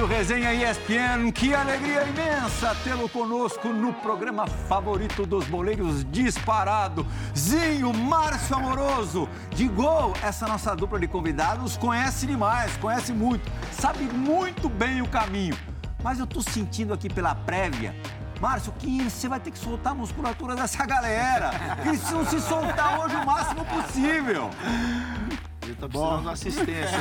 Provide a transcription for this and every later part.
Do Resenha ESPN. Que alegria imensa tê-lo conosco no programa favorito dos boleiros disparado. Zinho, Márcio Amoroso. De gol, essa nossa dupla de convidados conhece demais, conhece muito, sabe muito bem o caminho. Mas eu tô sentindo aqui pela prévia Márcio, que você vai ter que soltar a musculatura dessa galera. Que se soltar hoje o máximo possível. Tá precisando de assistência.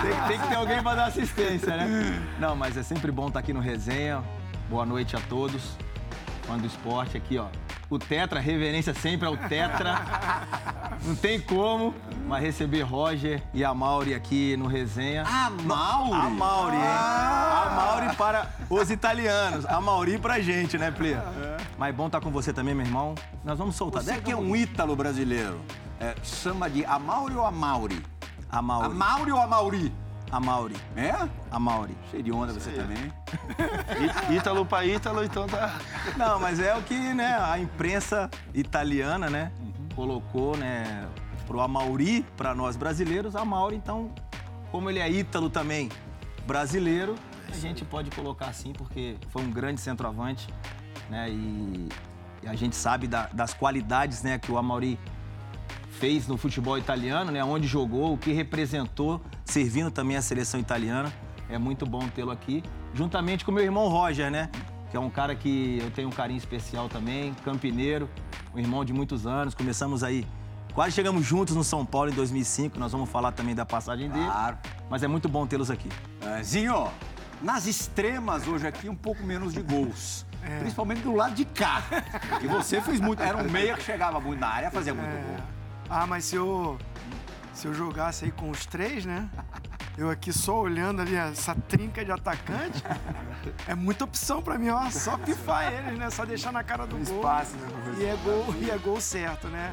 tem, tem, que ter alguém para dar assistência, né? Não, mas é sempre bom estar aqui no Resenha. Boa noite a todos. Fã do esporte aqui, ó. O Tetra, reverência sempre ao Tetra. Não tem como, mas receber Roger e a Mauri aqui no resenha. A Mauri? A Mauri, hein? Ah. A Mauri para os italianos. A Mauri pra gente, né, Plê? É. Mas bom estar com você também, meu irmão. Nós vamos soltar. Você que é um ítalo brasileiro, é, chama de Amauri ou Amauri? Amauri. Amauri ou Amauri? A Mauri. É? A Mauri. Cheio de onda você também. Ítalo pra Ítalo, então tá. Não, mas é o que né, a imprensa italiana, né, uhum. colocou, né, pro Amauri, para nós brasileiros, a Mauri, então, como ele é ítalo também brasileiro, a gente pode colocar assim, porque foi um grande centroavante, né, e, e a gente sabe da, das qualidades, né, que o Amauri fez no futebol italiano, né? Onde jogou, o que representou, servindo também a seleção italiana. É muito bom tê-lo aqui, juntamente com meu irmão Roger, né? Que é um cara que eu tenho um carinho especial também, campineiro, um irmão de muitos anos. Começamos aí, quase chegamos juntos no São Paulo em 2005. Nós vamos falar também da passagem dele. Claro. Mas é muito bom tê-los aqui. É, Zinho, nas extremas hoje aqui, um pouco menos de gols. É. Principalmente do lado de cá. Que você fez muito. Era um meia que chegava muito na área, fazia muito é. gol. Ah, mas se eu, se eu jogasse aí com os três, né? Eu aqui só olhando ali essa trinca de atacante, é muita opção para mim, ó. Só pifar eles, né? Só deixar na cara do gol. Espaço, né, E é gol, e é gol certo, né?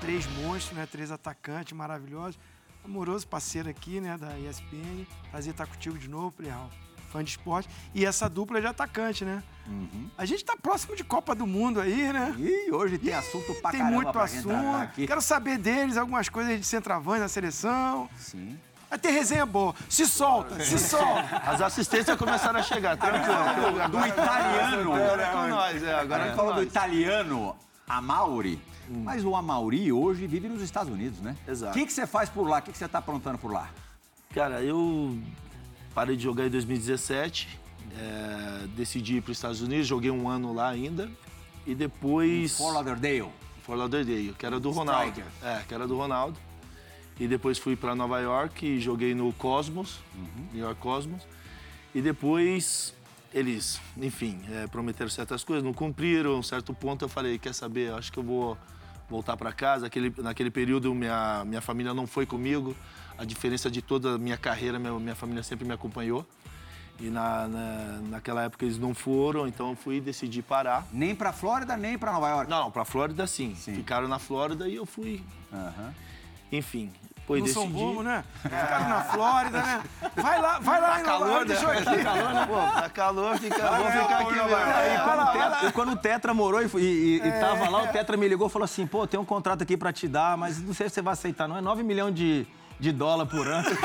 Três monstros, né? Três atacantes maravilhosos. Amoroso parceiro aqui, né? Da ESPN. Prazer estar contigo de novo, Plihal fã de esporte. E essa dupla de atacante, né? Uhum. A gente tá próximo de Copa do Mundo aí, né? E hoje tem assunto pra Tem caramba muito assunto. Aqui. Quero saber deles, algumas coisas de centroavante na seleção. Sim. Vai ter resenha boa. Se solta, se solta. As assistências começaram a chegar, tranquilo. Do italiano. Agora é com nós, é. Agora é falou do italiano, Amauri. Hum. Mas o Amauri hoje vive nos Estados Unidos, né? Exato. O que, que você faz por lá? O que, que você está aprontando por lá? Cara, eu Parei de jogar em 2017, é, decidi ir para os Estados Unidos, joguei um ano lá ainda. E depois. Fort Lauderdale. Fort Lauderdale, que era do Ronaldo. É, que era do Ronaldo. E depois fui para Nova York e joguei no Cosmos, uhum. New York Cosmos. E depois eles, enfim, é, prometeram certas coisas, não cumpriram. Um certo ponto eu falei, quer saber, acho que eu vou voltar para casa. Aquele, naquele período minha, minha família não foi comigo a diferença de toda a minha carreira, minha, minha família sempre me acompanhou. E na, na, naquela época eles não foram, então eu fui decidir parar. Nem para Flórida, nem para Nova York? Não, para Flórida sim. sim. Ficaram na Flórida e eu fui. Uhum. Enfim, foi não decidi... são bobo, né? Ficaram na Flórida, né? Vai lá, vai lá tá calor, né? Tá calor, né? Pô, tá calor, fica... Vou ficar aqui, velho. E, quando o Tetra, quando o Tetra morou e, e, e é. tava lá, o Tetra me ligou e falou assim, pô, tem um contrato aqui para te dar, mas não sei se você vai aceitar, não. É 9 milhões de de dólar por ano.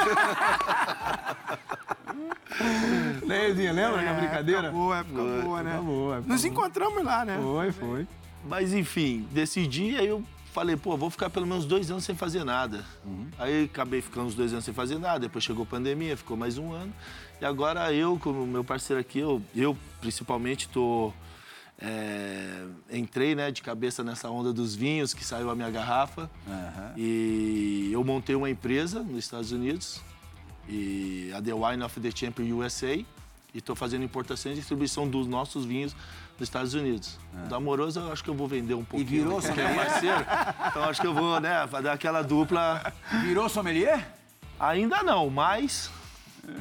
Leizinha, lembra é, da brincadeira? Época boa, época foi, boa, né? Época boa, época Nos boa. encontramos lá, né? Foi, foi. Mas enfim, decidi, aí eu falei, pô, vou ficar pelo menos dois anos sem fazer nada. Uhum. Aí acabei ficando uns dois anos sem fazer nada, depois chegou a pandemia, ficou mais um ano. E agora eu, como meu parceiro aqui, eu, eu principalmente tô é, entrei né, de cabeça nessa onda dos vinhos, que saiu a minha garrafa. Uhum. E eu montei uma empresa nos Estados Unidos, e a The Wine of the Champion USA. E estou fazendo importação e distribuição dos nossos vinhos nos Estados Unidos. É. Do Amoroso, eu acho que eu vou vender um pouquinho. E virou sommelier? É parceiro. Então, acho que eu vou, né, dar aquela dupla... Virou sommelier? Ainda não, mas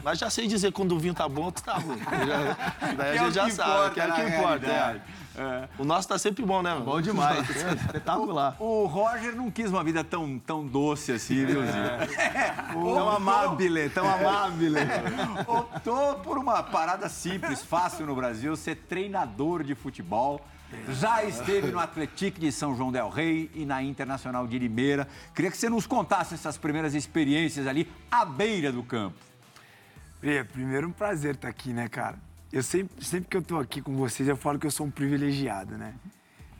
mas já sei dizer quando o vinho tá bom ou tá ruim. Já, daí a gente já sabe, que é o que importa. É. É. O nosso tá sempre bom, né? Mano? Bom demais. Espetacular. O, o, Roger não quis uma vida tão, tão doce assim, viu, é. Tão amável, tão amável. Optou por uma parada simples, fácil no Brasil, ser treinador de futebol. Já esteve no Atlético de São João del Rei e na Internacional de Limeira. Queria que você nos contasse essas primeiras experiências ali à beira do campo. Pri, primeiro um prazer estar aqui, né, cara? Eu sempre, sempre que eu tô aqui com vocês, eu falo que eu sou um privilegiado, né?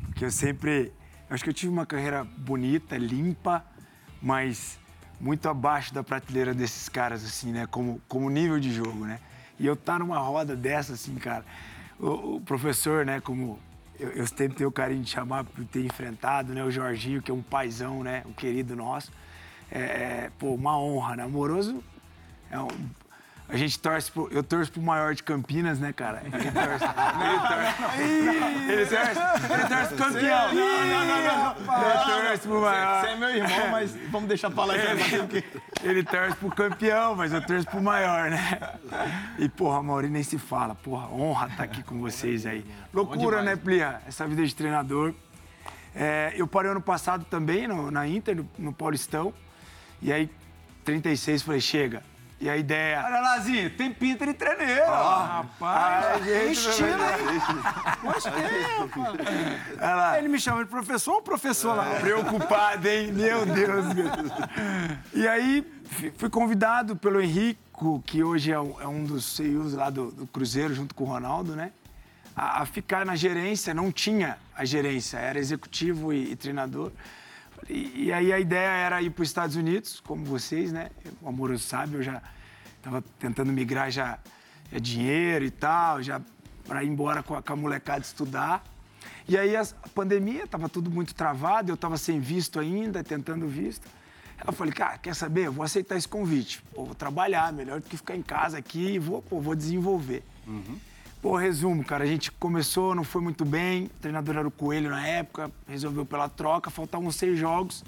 Porque eu sempre. Acho que eu tive uma carreira bonita, limpa, mas muito abaixo da prateleira desses caras, assim, né? Como, como nível de jogo, né? E eu estar tá numa roda dessa, assim, cara. O, o professor, né, como eu, eu, sempre tenho o carinho de chamar por ter enfrentado, né? O Jorginho, que é um paizão, né? Um querido nosso. É, é pô, uma honra, né? Amoroso é um, a gente torce pro, eu torço pro maior de Campinas, né, cara? Ele torce. ele torce. ele torce. Ele campeão. Não, não, não, não. Ele torce pro maior. Você é meu irmão, mas vamos deixar falar isso aí. Ele torce pro campeão, mas eu torço pro maior, né? E, porra, a Mauri nem se fala. Porra, honra estar tá aqui com vocês aí. Loucura, né, Plia? Essa vida de treinador. É, eu parei ano passado também no, na Inter, no, no Paulistão. E aí, 36, falei, chega e a ideia. Olha, Lazinho, tem pinta de treineiro. Oh, rapaz, tem estilo, hein? Gostei, rapaz. Ele me chama de professor ou professor lá? Preocupado, hein? Meu Deus. e aí, fui convidado pelo Henrico, que hoje é um dos CEOs lá do, do Cruzeiro, junto com o Ronaldo, né? A, a, ficar na gerência, não tinha a gerência, era executivo e, e treinador. E, e, aí a ideia era ir para os Estados Unidos, como vocês, né? O Amoroso sabe, eu já estava tentando migrar já é dinheiro e tal, já para ir embora com a, com a, molecada estudar. E aí a, pandemia, estava tudo muito travado, eu estava sem visto ainda, tentando visto. Eu falei, cara, quer saber? Eu vou aceitar esse convite. Pô, vou trabalhar, melhor do que ficar em casa aqui vou, vou desenvolver. Uhum. Pô, resumo, cara, a gente começou, não foi muito bem, o treinador era o Coelho na época, resolveu pela troca, faltavam seis jogos.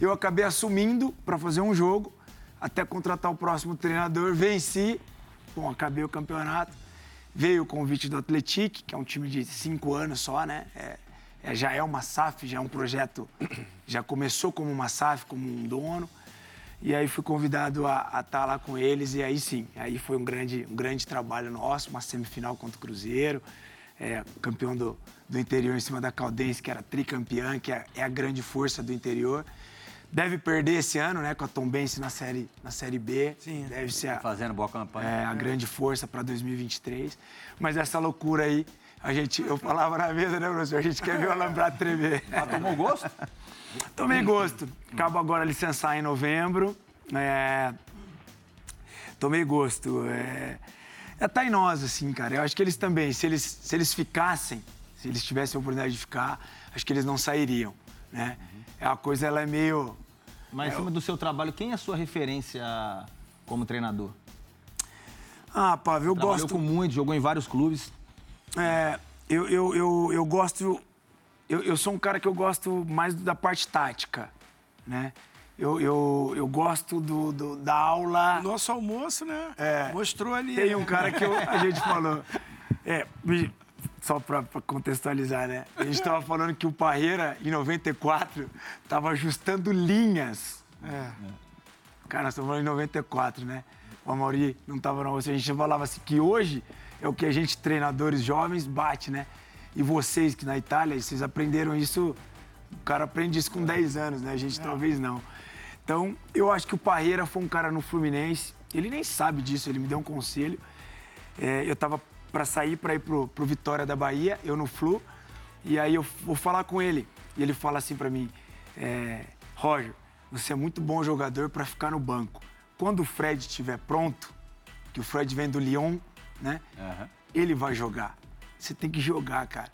Eu acabei assumindo para fazer um jogo, até contratar o próximo treinador, venci, bom, acabei o campeonato. Veio o convite do Atletic, que é um time de cinco anos só, né? É, é, já é uma SAF, já é um projeto, já começou como uma SAF, como um dono. E aí fui convidado a estar tá lá com eles e aí sim, aí foi um grande, um grande trabalho nosso, uma semifinal contra o Cruzeiro, é, campeão do, do interior em cima da Caldense, que era tricampeã, que é, é, a grande força do interior. Deve perder esse ano, né, com a Tombense na série, na série B. Sim, deve ser a, fazendo boa campanha. É, a grande força para 2023. Mas essa loucura aí, a gente, eu falava na mesa, né, professor? A gente quer ver o Alambrado tremer. Ah, tomou gosto? Tomei gosto. Acabo agora licenciar em novembro. É... Tomei gosto. É... é tá em nós, assim, cara. Eu acho que eles também, se eles, se eles ficassem, se eles tivessem a oportunidade de ficar, acho que eles não sairiam, né? É a coisa, ela é meio... Mas em cima do seu trabalho, quem é a sua referência como treinador? Ah, Pavel, eu Trabalhou gosto... com muito, jogou em vários clubes. É, eu, eu, eu, eu gosto eu, eu sou um cara que eu gosto mais da parte tática, né? Eu, eu, eu gosto do, do, da aula. Nosso almoço, né? É, Mostrou ali. Tem um cara que eu, a gente falou. É, só para contextualizar, né? A gente estava falando que o Parreira, em 94, estava ajustando linhas. É. Cara, nós estamos falando em 94, né? O Amaury não estava na A gente falava assim que hoje é o que a gente, treinadores jovens, bate, né? E vocês que na Itália, vocês aprenderam isso, o cara aprende isso com 10 anos, né? A gente talvez não. Então, eu acho que o Parreira foi um cara no Fluminense, ele nem sabe disso, ele me deu um conselho. É, eu tava para sair para ir pro, pro Vitória da Bahia, eu no Flu, e aí eu vou falar com ele. E ele fala assim para mim: é, Roger, você é muito bom jogador para ficar no banco. Quando o Fred estiver pronto, que o Fred vem do Lyon, né? Uhum. Ele vai jogar. Você tem que jogar, cara.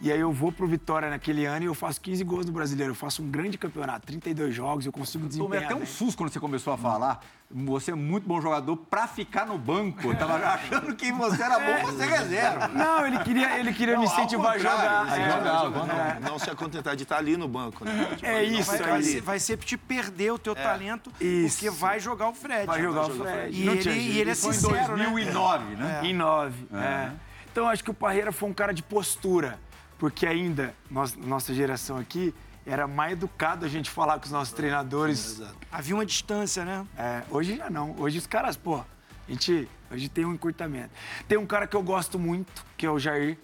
E aí eu vou pro Vitória naquele ano e eu faço 15 gols no Brasileiro. Eu faço um grande campeonato, 32 jogos, eu consigo desempenhar. Tomei até um susto quando você começou a falar. Você é muito bom jogador pra ficar no banco. Eu tava achando que você era bom pra ser reserva. Não, ele queria, ele queria não, me incentivar a jogar. É, jogar, é. Não se contentar de estar ali no banco, né? Tipo, é isso. Vai, vai, ser, vai ser te perder o teu é. talento, isso. porque vai jogar o Fred. Vai jogar, o Fred. E, ele, e ele é sincero, Foi em 2009, né? né? Em 9, é. é. Então, acho que o Parreira foi um cara de postura, porque ainda, nós, nossa geração aqui, era mais educado a gente falar com os nossos treinadores. Havia uma distância, né? É, hoje já não. Hoje os caras, pô, a gente hoje tem um encurtamento. Tem um cara que eu gosto muito, que é o Jair.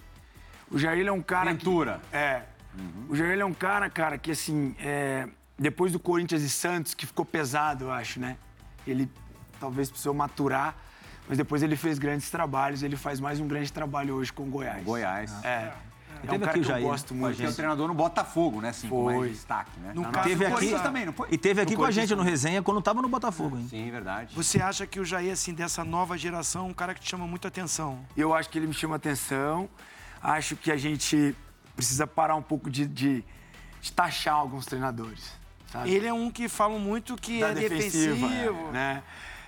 O Jair é um cara. Ventura. Que, é. Uhum. O Jair é um cara, cara, que assim, é, depois do Corinthians e Santos, que ficou pesado, eu acho, né? Ele talvez precisou maturar Mas depois ele fez grandes trabalhos, ele faz mais um grande trabalho hoje com o Goiás. Goiás. É. É um Teve cara aqui o que eu Jair gosto muito. Que é o treinador no Botafogo, né? Assim, com Foi. mais destaque, né? No Não, caso teve aqui- também, não foi? E teve aqui No com a gente no resenha quando tava no Botafogo, hein? Sim, verdade. Você acha que o Jair, assim, dessa nova geração, é um cara que te chama muita atenção? Eu acho que ele me chama atenção. Acho que a gente precisa parar um pouco de, de, de taxar alguns treinadores. Sabe? Ele é um que falam muito que Da é defensiva, defensivo. né?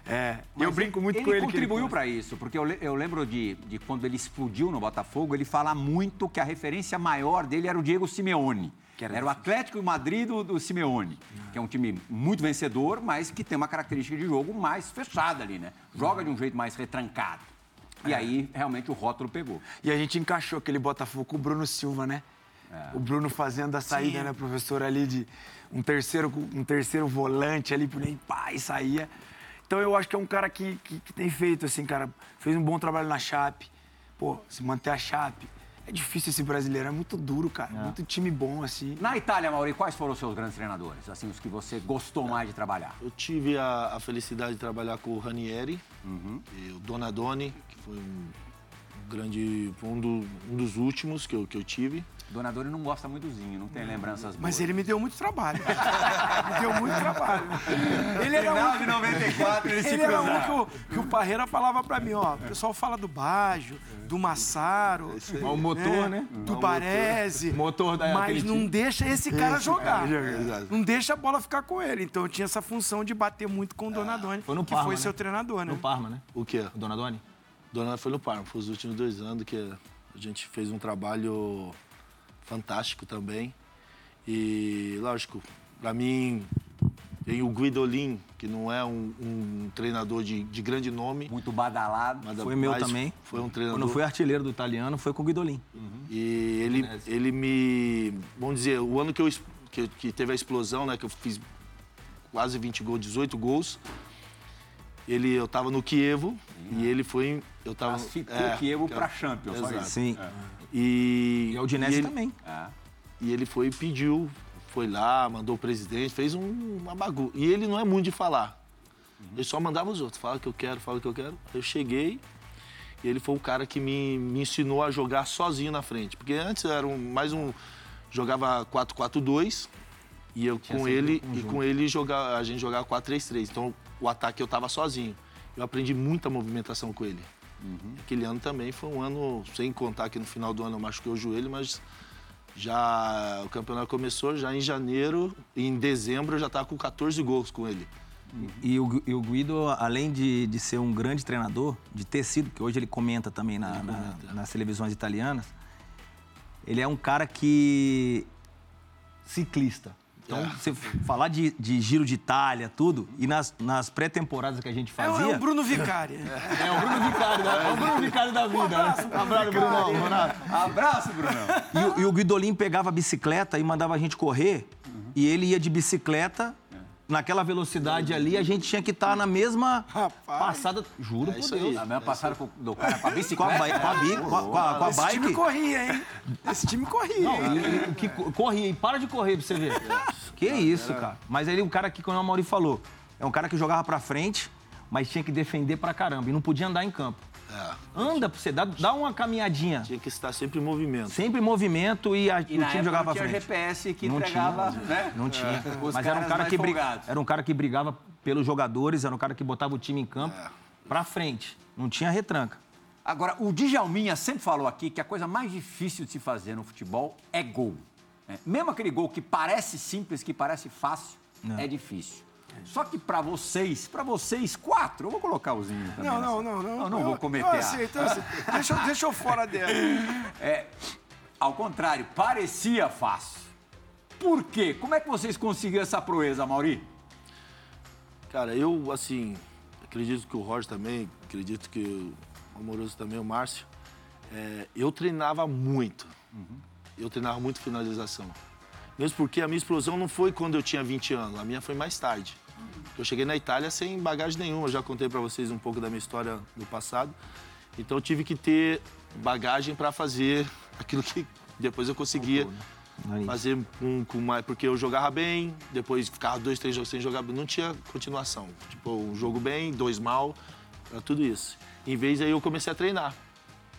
É. Eu brinco muito ele com ele. que contribuiu ele- para isso, porque eu, eu lembro de, de quando ele explodiu no Botafogo, ele fala muito que a referência maior dele era o Diego Simeone. Era era o Atlético e Madrid do, do Simeone, que é um time muito vencedor, mas que tem uma característica de jogo mais fechada ali, né? Joga de um jeito mais retrancado. E aí, realmente, o rótulo pegou. E a gente encaixou aquele Botafogo com o Bruno Silva, né? O Bruno fazendo a saída, Sim. né, professor, ali de um terceiro, um terceiro volante ali, por aí, pá, e saía. Então eu acho que é um cara que, que, que tem feito, assim, cara, fez um bom trabalho na Chape. Pô, se manter a Chape. É difícil esse brasileiro, é muito duro, cara. Muito time bom, assim. Na Itália, Mauri, quais foram os seus grandes treinadores? Assim, os que você gostou mais de trabalhar? Eu tive a, a felicidade de trabalhar com o Ranieri e o Donadoni, que foi um grande, foi um, do- um dos últimos que eu, que eu tive. Donadori não gosta muito do Zinho, não tem lembranças boas. Mas ele me deu muito trabalho. me deu muito trabalho. Ele era um, de 94, ele ele era um que o, que o Parreira falava pra mim, ó. O pessoal fala do Baggio, do Massaro. O motor, né? Do Baresi. Motor da- Mas não deixa esse cara jogar. Exato. Não deixa a bola ficar com ele. Então eu tinha essa função de bater muito com o Donadoni, Foi no que Parma, foi né? seu treinador, né? No Parma, né? O quê? O Donadoni? Donadoni foi no Parma, foi os últimos dois anos que a gente fez um trabalho fantástico também. E, lógico, pra mim, tem o Guidolin, que não é um, um treinador de, de grande nome. Muito badalado. mas- Foi meu também. Foi um treinador. Quando fui artilheiro do italiano, foi com o Guidolin. E ele, ele me. Vamos dizer, o ano que, eu, que, que teve a explosão, né? Que eu fiz quase 20 gols, 18 gols. Ele, eu tava no Kievo e ele foi. Eu tava, Classificou é, o Kievo que- pra Champions, Exato. Sim. E, E a Udinese e ele, também. É. E ele foi e pediu, foi lá, mandou o presidente, fez um- uma bagunça. E ele não é muito de falar. Ele só mandava os outros, fala o que eu quero, fala o que eu quero. Eu cheguei e ele foi o cara que me, me ensinou a jogar sozinho na frente. Porque antes era um- mais um. Jogava 4-4-2 e eu com sempre ele um e com ele jogar, a gente jogava 4-3-3. Então o ataque eu tava sozinho. Eu aprendi muita movimentação com ele. Aquele ano também foi um ano, sem contar que no final do ano eu machuquei o joelho, mas já o campeonato começou já em janeiro e em dezembro eu já estava com 14 gols com ele. E o, e o Guido, além de, de ser um grande treinador, de ter sido, que hoje ele comenta também na- na- nas televisões italianas, ele é um cara que. ciclista. Então, É. você falar de, de giro de Itália, tudo, e nas, nas pré-temporadas que a gente É, fazia. é o Bruno Vicari. É o Bruno Vicário da, é o Bruno Vicário da vida. né? Abraço, Brunão. Renato. Abraço, Brunão. E, o- e o Guidolin pegava a bicicleta e mandava a gente correr, e ele ia de bicicleta. Naquela velocidade ali, a gente tinha que estar na mesma passada. Juro por isso Deus. aí. A mesma passada com- do cara com a Com a, bicicleta. com a, bi- com a- com a- com a Esse time bike. corria, hein? Esse time corria. hein? E- e- que co- corria, e para de correr pra você ver. Que isso, cara. Mas ele, o cara que, como o Mauri falou, é um cara que jogava pra frente, mas tinha que defender pra caramba. E não podia andar em campo. É, Anda pra você, dá, dá uma caminhadinha. tinha que estar sempre em movimento. Sempre em movimento e, a, E o time jogava não pra tinha frente. GPS que Não entregava, tinha, né? Não tinha. Os Mas era um, cara que brig- era um cara que brigava pelos jogadores, era um cara que botava o time em campo É. pra frente. Não tinha retranca. Agora, o Djalminha sempre falou aqui que a coisa mais difícil de se fazer no futebol é gol. né? Mesmo aquele gol que parece simples, que parece fácil, é difícil. Só que pra vocês, pra vocês quatro, eu vou colocar o Zinho também. Não, não, não, não. Eu não vou Eu- cometer. Eu a- aceito, eu aceito. Deixa, eu- deixa eu fora dela. Ao contrário, parecia fácil. Por quê? Como é que vocês conseguiram essa proeza, Mauri? Cara, eu, assim, acredito que o Roger também, acredito que o Amoroso também, o Márcio, é, eu treinava muito. Eu treinava muito finalização. Mesmo porque a minha explosão não foi quando eu tinha 20 anos, a minha foi mais tarde. Eu cheguei na Itália sem bagagem nenhuma, eu já contei para vocês um pouco da minha história no passado. Então eu tive que ter bagagem para fazer aquilo que depois eu conseguia fazer com, com mais. Porque eu jogava bem, depois ficava dois, três jogos sem jogar não tinha continuação. Tipo, um jogo bem, dois mal. Era tudo isso. Em vez aí eu comecei a treinar.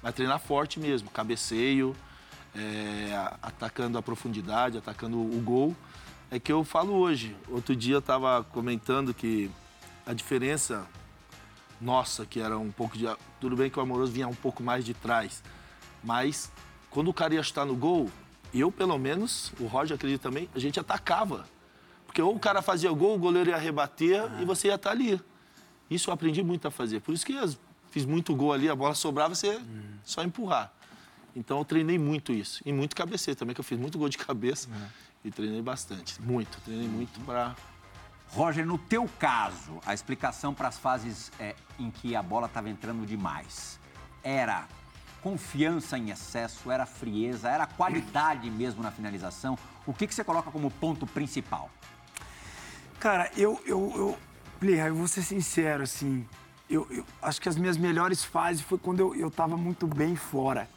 A treinar forte mesmo, cabeceio, é, atacando a profundidade, atacando o gol. É que eu falo hoje. Outro dia eu estava comentando que a diferença nossa, que era um pouco de. Tudo bem que o Amoroso vinha um pouco mais de trás, mas quando o cara ia chutar no gol, eu pelo menos, o Roger acredita também, a gente atacava. Porque ou o cara fazia gol, o goleiro ia rebater ah. e você ia estar ali. Isso eu aprendi muito a fazer. Por isso que eu fiz muito gol ali, a bola sobrava, você hum. só empurrar. Então eu treinei muito isso. E muito cabeceio também, que eu fiz muito gol de cabeça. Hum. E treinei bastante. Muito, treinei muito para. Roger, no teu caso, a explicação para as fases é, em que a bola estava entrando demais era confiança em excesso, era frieza, era qualidade mesmo na finalização? O que, que você coloca como ponto principal? Cara, eu, eu, eu, Plirra, eu vou ser sincero, assim, eu, eu, acho que as minhas melhores fases foi quando eu, eu tava muito bem fora.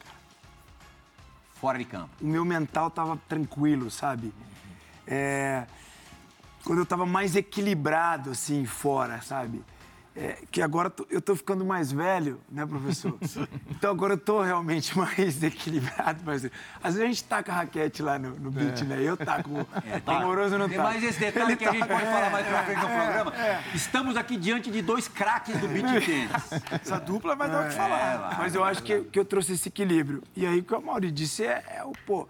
Fora de campo. O meu mental tava tranquilo, sabe? É, quando eu tava mais equilibrado, assim, fora, sabe? É, que agora eu tô ficando mais velho, né, professor? Então agora eu tô realmente mais equilibrado. Mas, às vezes a gente taca a raquete lá no, no beat, é. né? Eu taco. É, tá. Amoroso não Tem mais esse detalhe Ele que tá. a gente pode falar mais pra frente no é, programa. É. Estamos aqui diante de dois craques do beat tênis. Essa dupla vai dar o que falar. mas eu acho que, que eu trouxe esse equilíbrio. E aí o que o Mauri disse é, é o, pô.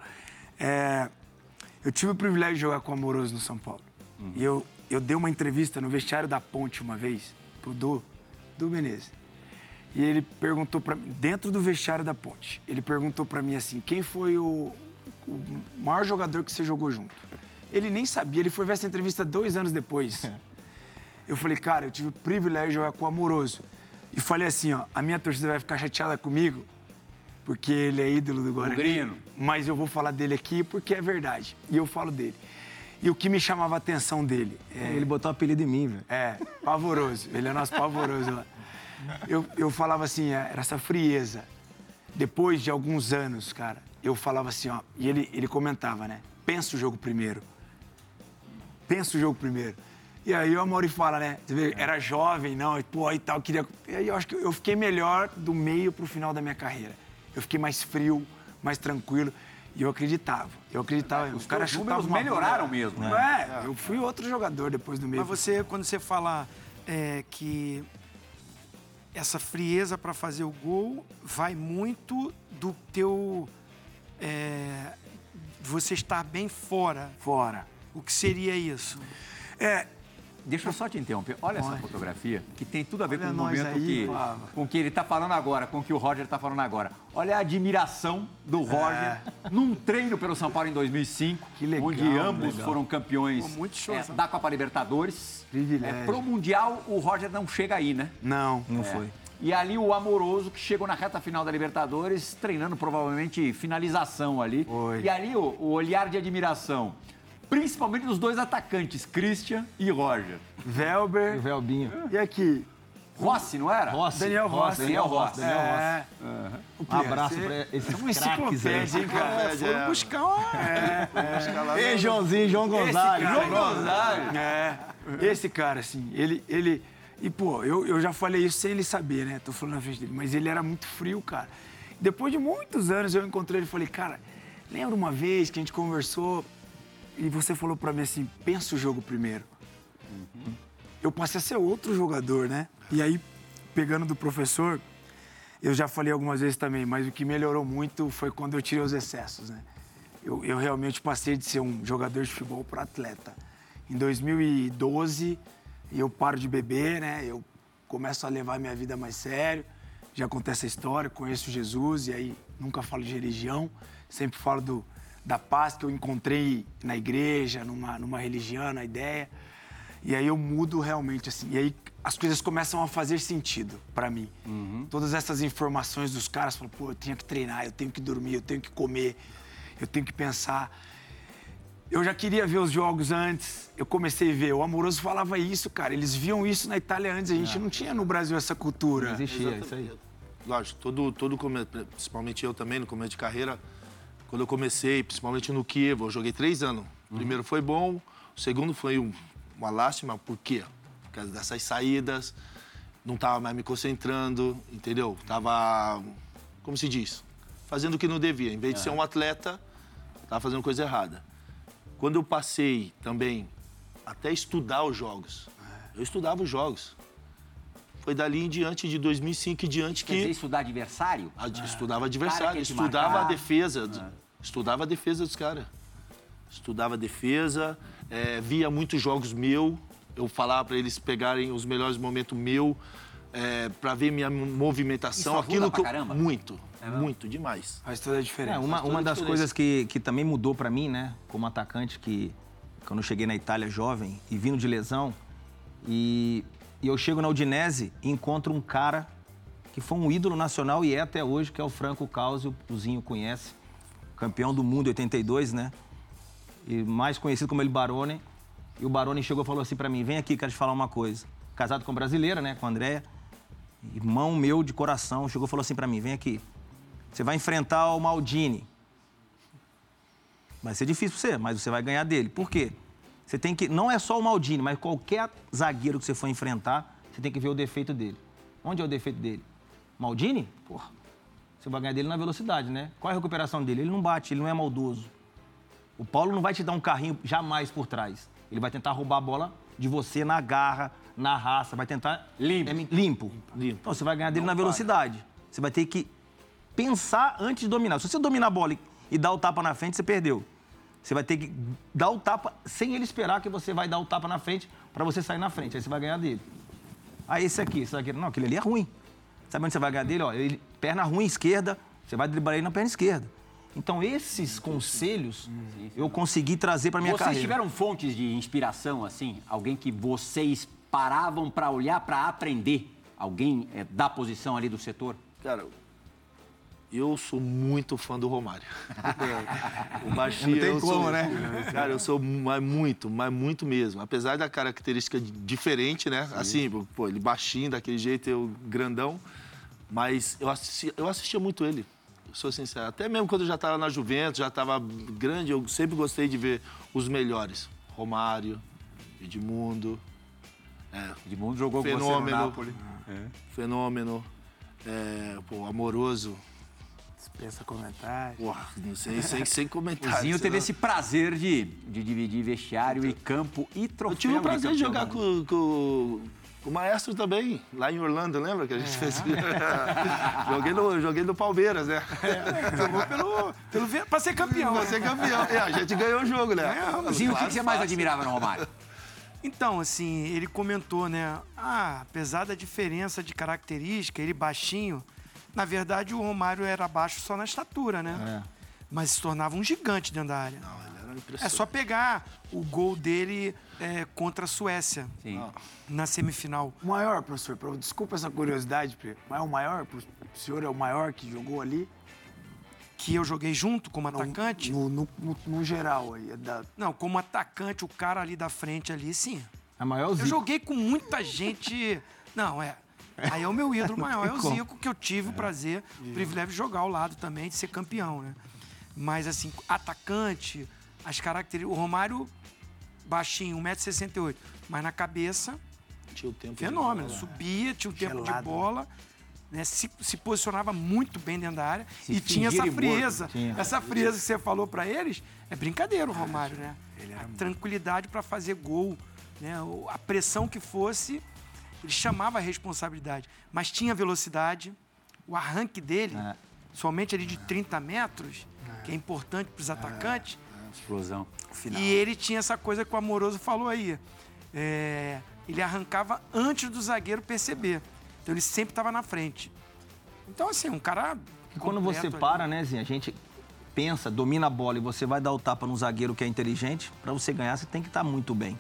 eu tive o privilégio de jogar com o Amoroso no São Paulo. Uhum. E eu, eu dei uma entrevista no vestiário da Ponte uma vez pro Du, Du Menezes. E ele perguntou para mim, dentro do vestiário da Ponte, ele perguntou para mim assim, quem foi o, o, maior jogador que você jogou junto? Ele nem sabia, ele foi ver essa entrevista dois anos depois. Eu falei, cara, eu tive o privilégio de jogar com o Amoroso. E falei assim, ó, a minha torcida vai ficar chateada comigo, porque ele é ídolo do Guarani. Mas eu vou falar dele aqui porque é verdade. E eu falo dele. E o que me chamava a atenção dele. É... Ele botou um apelido em mim, velho. É, pavoroso. Ele é nosso pavoroso lá. Eu, eu falava assim, é, era essa frieza. Depois de alguns anos, cara, eu falava assim, ó, e ele, ele comentava, né? Pensa o jogo primeiro. Pensa o jogo primeiro. E aí o Amori fala, né? Você vê, era jovem, não, e pô, e tal, queria. E aí eu acho que eu fiquei melhor do meio pro final da minha carreira. Eu fiquei mais frio, mais tranquilo. E eu acreditava. Eu acreditava. Os caras números melhoraram bola. mesmo, né? É, eu fui outro jogador depois do meio. Mas você, quando você fala é, que essa frieza para fazer o gol vai muito do teu. É, você estar bem fora. Fora. O que seria isso? É, Deixa eu só te interromper. Olha essa fotografia, que tem tudo a ver Olha com o momento aí, que, com que ele está falando agora, com o que o Roger está falando agora. Olha a admiração do Roger é. num treino pelo São Paulo em 2005, que legal, onde ambos legal. foram campeões Pô, é, da Copa Libertadores. É, pro Mundial, o Roger não chega aí, né? Não, não é. foi. E ali o Amoroso, que chegou na reta final da Libertadores, treinando provavelmente finalização ali. Foi. E ali o, o olhar de admiração principalmente dos dois atacantes, Christian e Roger. Velber. E Velbinho. E aqui? Rossi, não era? Rossi. Daniel Rossi. Daniel Rossi. Daniel Rossi. É. Uhum. Um abraço pra esses uma craques aí. hein, cara? Foram buscar uma... É, é. E Joãozinho, João Gonzalez. João Gonzalez. É. Esse cara, assim, ele... ele e, pô, eu, eu já falei isso sem ele saber, né? Tô falando na frente dele. Mas ele era muito frio, cara. Depois de muitos anos eu encontrei ele e falei, cara, lembra uma vez que a gente conversou e você falou para mim assim, pensa o jogo primeiro. Uhum. Eu passei a ser outro jogador, né? E aí, pegando do professor, eu já falei algumas vezes também, mas o que melhorou muito foi quando eu tirei os excessos, né? Eu, eu realmente passei de ser um jogador de futebol para atleta. Em 2012, eu paro de beber, né? Eu começo a levar minha vida mais sério. Já acontece a história, conheço Jesus e aí nunca falo de religião, sempre falo do, da paz que eu encontrei na igreja, numa, numa religião, na ideia. E aí eu mudo realmente, assim. E aí as coisas começam a fazer sentido para mim. Uhum. Todas essas informações dos caras, falam, pô, eu tenho que treinar, eu tenho que dormir, eu tenho que comer, eu tenho que pensar. Eu já queria ver os jogos antes, eu comecei a ver. O Amoroso falava isso, cara. Eles viam isso na Itália antes, a gente é. não tinha no Brasil essa cultura. Não existia, isso aí. Lógico, todo, todo, principalmente eu também, no começo de carreira, quando eu comecei, principalmente no Kiev, eu joguei três anos. O primeiro foi bom, o segundo foi um, uma lástima, por quê? Por causa dessas saídas. não estava mais me concentrando, entendeu? Tava, como se diz, fazendo o que não devia. Em vez de ser um atleta, estava fazendo coisa errada. Quando eu passei também até estudar os jogos, eu estudava os jogos. Foi dali em diante, de 2005 em diante, Quer que... dizer, estudar adversário? A- Estudava adversário, te estudava marcar. a defesa. d- Estudava a defesa dos caras. Estudava a defesa, eh, via muitos jogos meu. Eu falava para eles pegarem os melhores momentos meu para ver minha movimentação. Isso pra que eu- caramba? muito, muito demais. Faz toda a diferença. É, uma, faz toda uma a das diferença. coisas que, que também mudou pra mim, né, como atacante, que quando eu cheguei na Itália jovem e vindo de lesão, e, e eu chego na Udinese e encontro um cara que foi um ídolo nacional e é até hoje, que é o Franco Causio, o Zinho conhece, campeão do mundo em 82, né? E mais conhecido como ele Barone. E o Barone chegou e falou assim pra mim: vem aqui, quero te falar uma coisa. Casado com brasileira, né, com a Andréia. Irmão meu de coração, chegou e falou assim pra mim: vem aqui. Você vai enfrentar o Maldini. Vai ser difícil pra você, mas você vai ganhar dele. Por quê? Você tem que. Não é só o Maldini, mas qualquer zagueiro que você for enfrentar, você tem que ver o defeito dele. Onde é o defeito dele? Maldini? Porra. Você vai ganhar dele na velocidade, né? Qual é a recuperação dele? Ele não bate, ele não é maldoso. O Paulo não vai te dar um carrinho jamais por trás. Ele vai tentar roubar a bola de você na garra, na raça, vai tentar. Limpo. É, limpo. Limpo. Então você vai ganhar dele na velocidade. Você vai ter que pensar antes de dominar. Se você dominar a bola e, e dar o tapa na frente, você perdeu. Você vai ter que dar o tapa sem ele esperar que você vai dar o tapa na frente para você sair na frente. Aí você vai ganhar dele. Ah, esse aqui, esse aqui. Não, aquele ali é ruim. Sabe onde você vai ganhar dele? Ó, ele, perna ruim esquerda, você vai driblar ele na perna esquerda. Então, esses conselhos eu consegui trazer para minha Vocês carreira. tiveram fontes de inspiração, assim? Alguém que vocês paravam pra olhar, pra aprender? Alguém é, da posição ali do setor? Cara, eu sou muito fã do Romário. o baixinho. Não tem eu como, sou, né? Cara, eu sou mas muito, mas muito mesmo. Apesar da característica di- diferente, né? Assim, pô, ele baixinho, daquele jeito, eu grandão. Mas eu, assisti- eu assistia muito ele. Sou sincero. Até mesmo quando eu já estava na Juventus, já estava grande, eu sempre gostei de ver os melhores. Romário, Edmundo, Edmundo jogou Fenômeno. Fenômeno, é, pô, Amoroso. Dispensa comentário. Porra, não sei, sem, sem O comentários. Zinho teve né? esse prazer de, de dividir vestiário e campo e troféu. Eu tive o prazer de jogar com, com- com o Maestro também, lá em Orlando, lembra que a gente fez? joguei, no, joguei no Palmeiras, né? Jogou pelo, pelo, pra ser campeão. Pra ser campeão. E a gente ganhou o jogo, né? Zinho, o que Claro, você mais admirava no Romário? Então, assim, ele comentou, né? Ah, apesar da diferença de característica, ele baixinho, na verdade o Romário era baixo só na estatura, né? Mas se tornava um gigante dentro da área. Não, ele era É impressionante. só pegar o gol dele é, contra a Suécia Sim. na semifinal. O maior, professor, desculpa essa curiosidade, mas é o maior, o senhor é o maior que jogou ali? Que eu joguei junto como atacante. No, no, no- no geral aí. é da- Não, como atacante, o cara ali da frente ali, sim. A maior Eu joguei com muita gente. Não, é. Aí é o meu ídolo maior, é o? Zico, que eu tive o prazer, o privilégio de jogar ao lado também, de ser campeão, né? Mas, assim, atacante, as características. O Romário, baixinho, 1,68m, mas na cabeça, Tinha o tempo. de fenômeno. bola. Subia, tinha o tempo de Gelado. bola. Né, se, se posicionava muito bem dentro da área Se e tinha essa frieza. Tinha. Essa frieza que você falou pra eles é brincadeira, o Romário, né? A tranquilidade pra fazer gol, né? A pressão que fosse, ele chamava a responsabilidade. Mas tinha velocidade, o arranque dele, É. somente ali de 30 metros, que é importante pros atacantes. Explosão. E ele tinha essa coisa que o Amoroso falou aí. É, ele arrancava antes do zagueiro perceber. Então ele sempre estava na frente. Então, assim, um cara. E quando você ali. para, né, Zinho? A gente pensa, domina a bola e você vai dar o tapa no zagueiro que é inteligente, pra você ganhar, você tem que estar muito bem.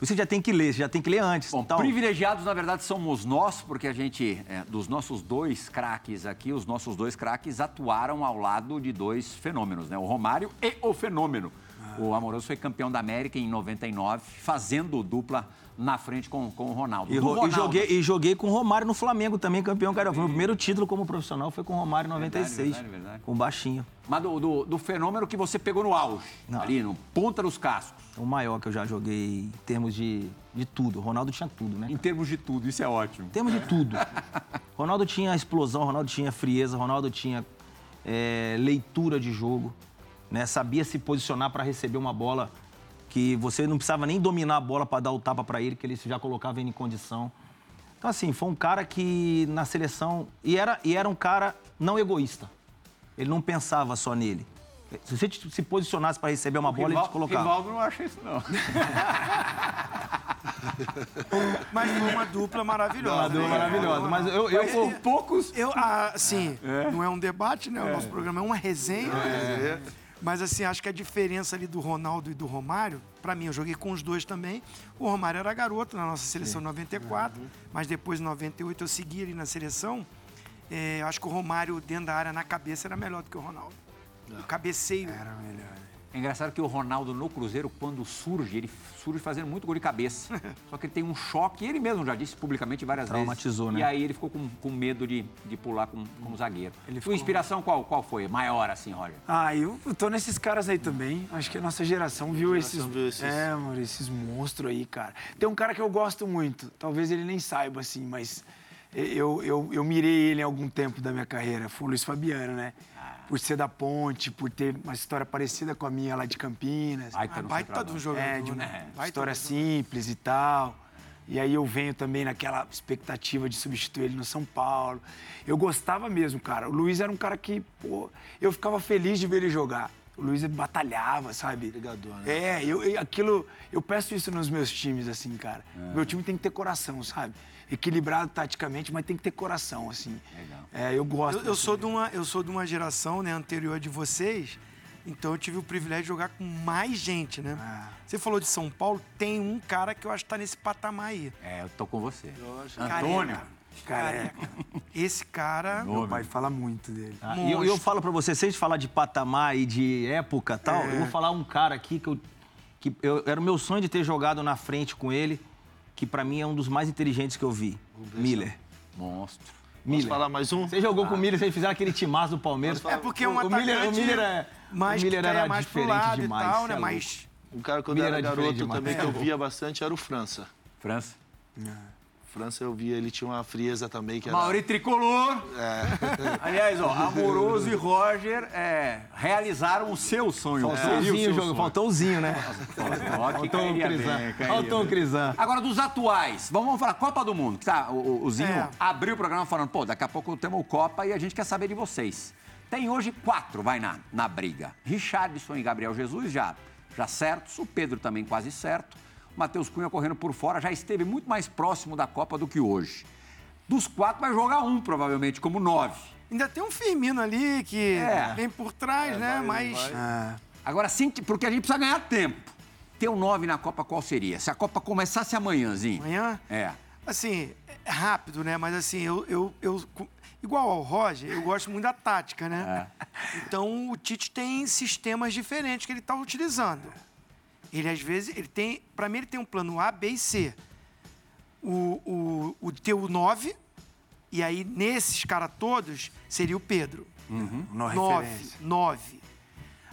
Você já tem que ler, você já tem que ler antes. Bom, Então, privilegiados, na verdade, somos nós, porque a gente, é, dos nossos dois craques aqui, os nossos dois craques atuaram ao lado de dois fenômenos, né? O Romário e o Fenômeno. O Amoroso foi campeão da América em 99, fazendo dupla na frente com, com o Ronaldo. E, Do ro- e Ronaldo, joguei, e joguei com o Romário no Flamengo também, campeão carioca. Meu primeiro título como profissional foi com o Romário em 96. verdade, verdade. Com o baixinho. Mas do, do, do fenômeno que você pegou no auge, Não. ali no ponta dos cascos. O maior que eu já joguei em termos de, de tudo. O Ronaldo tinha tudo, né? Em termos de tudo, isso é ótimo. Em termos de tudo. Ronaldo tinha explosão, Ronaldo tinha frieza, Ronaldo tinha é, leitura de jogo, né? Sabia se posicionar para receber uma bola que você não precisava nem dominar a bola para dar o tapa para ele, que ele já colocava ele em condição. Então, assim, foi um cara que na seleção. E era, e era um cara não egoísta. Ele não pensava só nele. Se você se posicionasse para receber uma bola, ele te colocava. Rivaldo não acha isso, não. Mas foi uma dupla maravilhosa. Uma dupla né? maravilhosa. Mas eu, eu, Mas ele- Poucos. Eu, ah, assim, não é um debate, né? O nosso programa é uma resenha. Mas, assim, acho que a diferença ali do Ronaldo e do Romário, pra mim, eu joguei com os dois também. O Romário era garoto na nossa seleção em 94, mas depois, em 98, eu segui ali na seleção. É, acho que o Romário, dentro da área, na cabeça, era melhor do que o Ronaldo. O cabeceio. Era melhor. É engraçado que o Ronaldo no Cruzeiro, quando surge, ele surge fazendo muito gol de cabeça. Só que ele tem um choque, ele mesmo já disse publicamente várias Traumatizou, vezes. né? E aí ele ficou com, com medo de, de pular como, como zagueiro. Ele Sua ficou- inspiração qual, qual foi? Maior assim, Roger? Ah, eu tô nesses caras aí também. Acho que a nossa geração viu esses. Geração viu esses- É, mano, esses monstros aí, cara. Tem um cara que eu gosto muito. Talvez ele nem saiba, assim, mas eu, eu, eu mirei ele em algum tempo da minha carreira. Foi o Luiz Fabiano, né? Por ser da ponte, por ter uma história parecida com a minha lá de Campinas. Baita Ah, baita um jogador, É, de uma né? História simples e tal. E aí eu venho também naquela expectativa de substituir ele no São Paulo. Eu gostava mesmo, cara. O Luiz era um cara que, pô, eu ficava feliz de ver ele jogar. O Luiz batalhava, sabe? Brigador, né? É, eu, eu- aquilo, eu peço isso nos meus times, assim, cara. Meu time tem que ter coração, sabe? Equilibrado taticamente, mas tem que ter coração, assim. Legal. É, eu gosto. Eu, eu sou de uma, eu sou de uma geração né, anterior de vocês, então eu tive o privilégio de jogar com mais gente, né? Ah. Você falou de São Paulo, tem um cara que eu acho que tá nesse patamar aí. É, eu tô com você. Careca. Antônio. Careca. Esse cara. Meu pai fala muito dele. Ah, e eu, eu falo pra você, se a gente falar de patamar e de época e tal, É. eu vou falar um cara aqui que eu. Que eu, era o meu sonho de ter jogado na frente com ele, que pra mim é um dos mais inteligentes que eu vi. Miller. Monstro. Posso Miller. falar mais um? Você jogou com o Miller, vocês fizeram aquele timaço do Palmeiras. É porque é um o, o Miller, o Miller, é, mais o Miller era mais pro diferente lado demais. e tal, né? é Mas Um cara quando Miller era garoto demais. também que eu via bastante era o França. França. França eu via, ele tinha uma frieza também que era... Mauri Tricolor. Aliás, ó, Amoroso e Roger é, realizaram o seu sonho. Faltou Seria o o Zinho, seu jogo, sonho. faltou o Zinho, né? Faltou o Crisan. Faltou o. Crisan. Agora, dos atuais, vamos, vamos falar Copa do Mundo, que tá, o, o- o Zinho É. abriu o programa falando, pô, daqui a pouco temos o Copa e a gente quer saber de vocês. Tem hoje quatro, vai na, na briga. Richardson e Gabriel Jesus já, já certos, o Pedro também quase certo. O Matheus Cunha correndo por fora, já esteve muito mais próximo da Copa do que hoje. Dos quatro vai jogar um, provavelmente, como nove. ainda tem um Firmino ali que É. vem por trás, né? vai, Mas. Ah, Agora sim, porque a gente precisa ganhar tempo. Ter o nove na Copa qual seria? Se a Copa começasse amanhã, Zinho. Amanhã? É. Assim, é rápido, né? Mas assim, eu, eu, eu- igual ao Roger, eu gosto muito da tática, né? Então o Tite tem sistemas diferentes que ele está utilizando. Ele às vezes, ele tem, para mim ele tem um plano A, B e C. O, o, o teu 9, e aí nesses caras todos seria o Pedro. não 9, referência. 9.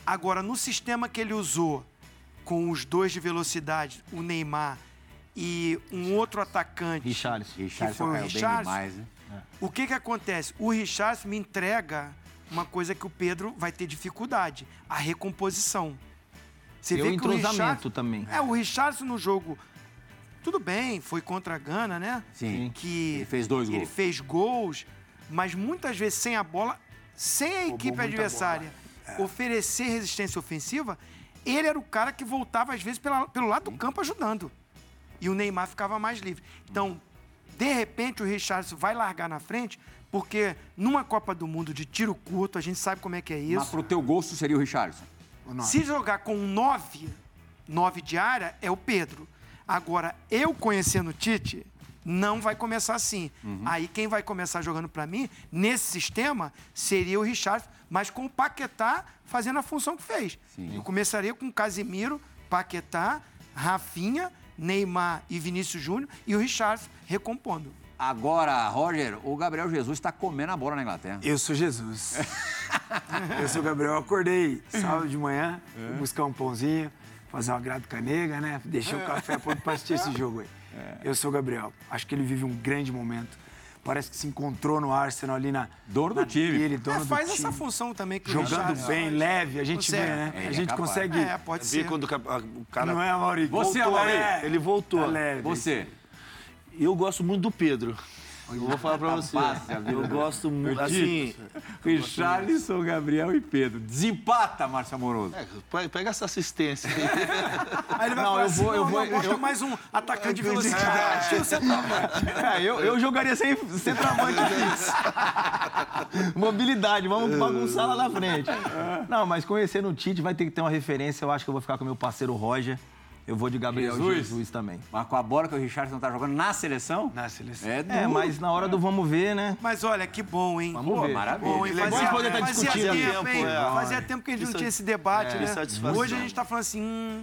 Agora, no sistema que ele usou com os dois de velocidade, o Neymar e um outro atacante, Richarlison. Richardson foi o bem Richarlison? demais, né? o que que acontece? O Richardson me entrega uma coisa que o Pedro vai ter dificuldade, a recomposição. Você E o vê que entrosamento Richarlison- também. É, o Richardson no jogo, tudo bem, foi contra a Gana, né? Sim. Que Ele fez dois Ele gols. fez gols, mas muitas vezes sem a bola, sem a equipe adversária oferecer resistência ofensiva, ele era o cara que voltava às vezes pela- pelo lado do campo ajudando. E o Neymar ficava mais livre. Então, de repente, o Richardson vai largar na frente, porque numa Copa do Mundo de tiro curto, a gente sabe como é que é Mas isso. pro teu gosto seria o Richardson. Nove. Se jogar com 9, 9 de área, é o Pedro. Agora, eu conhecendo o Tite, não vai começar assim. Uhum. Aí quem vai começar jogando para mim, nesse sistema, seria o Richard, mas com o Paquetá fazendo a função que fez. Eu começaria com Casimiro, Paquetá, Rafinha, Neymar e Vinícius Júnior e o Richard recompondo. Agora, Roger, o Gabriel Jesus está comendo a bola na Inglaterra. Eu sou Jesus. eu sou o Gabriel. Eu acordei sábado de manhã, fui buscar um pãozinho, fazer uma grado canega, né? Deixei o café pronto para assistir esse jogo aí. Eu sou o Gabriel. Acho que ele vive um grande momento. Parece que se encontrou no Arsenal ali na. Dono do na time. Dele, dono É, do faz time. essa função também que Jogando bem, leve, a gente Consegue. vê, né? É, ele a é gente capaz. consegue. É, pode ser. quando o cara Não é, Mauri? Você, né? Ele voltou. Tá leve. Você. Eu gosto muito do Pedro. Eu vou falar pra você. Passa a vida. Eu gosto muito, assim... Richarlison, Gabriel e Pedro. Desempata, Márcio Amoroso. é, pe- pega essa assistência. aí. Aí ele vai Não, falar eu assim, vou- eu não, vou- não, bota eu- mais um atacante de velocidade. O centroavante. É, eu, eu jogaria sem centroavante fixo. Mobilidade, vamos bagunçar lá na frente. Não, mas conhecendo o Tite, vai ter que ter uma referência. Eu acho que eu vou ficar com o meu parceiro Roger. Eu vou de Gabriel Jesus? Jesus, também. Mas com a bola que o Richarlison tá jogando na seleção? Na seleção. É, É, duro. mas na hora do vamos ver, né? Mas olha, que bom, hein? Vamos Pô, ver. maravilha. Bom, hein? Fazia, poder tá fazia discutindo. tempo, hein? É, Fazia tempo que a gente não tinha esse debate, é, né? satisfação. Hoje a gente tá falando assim, hum,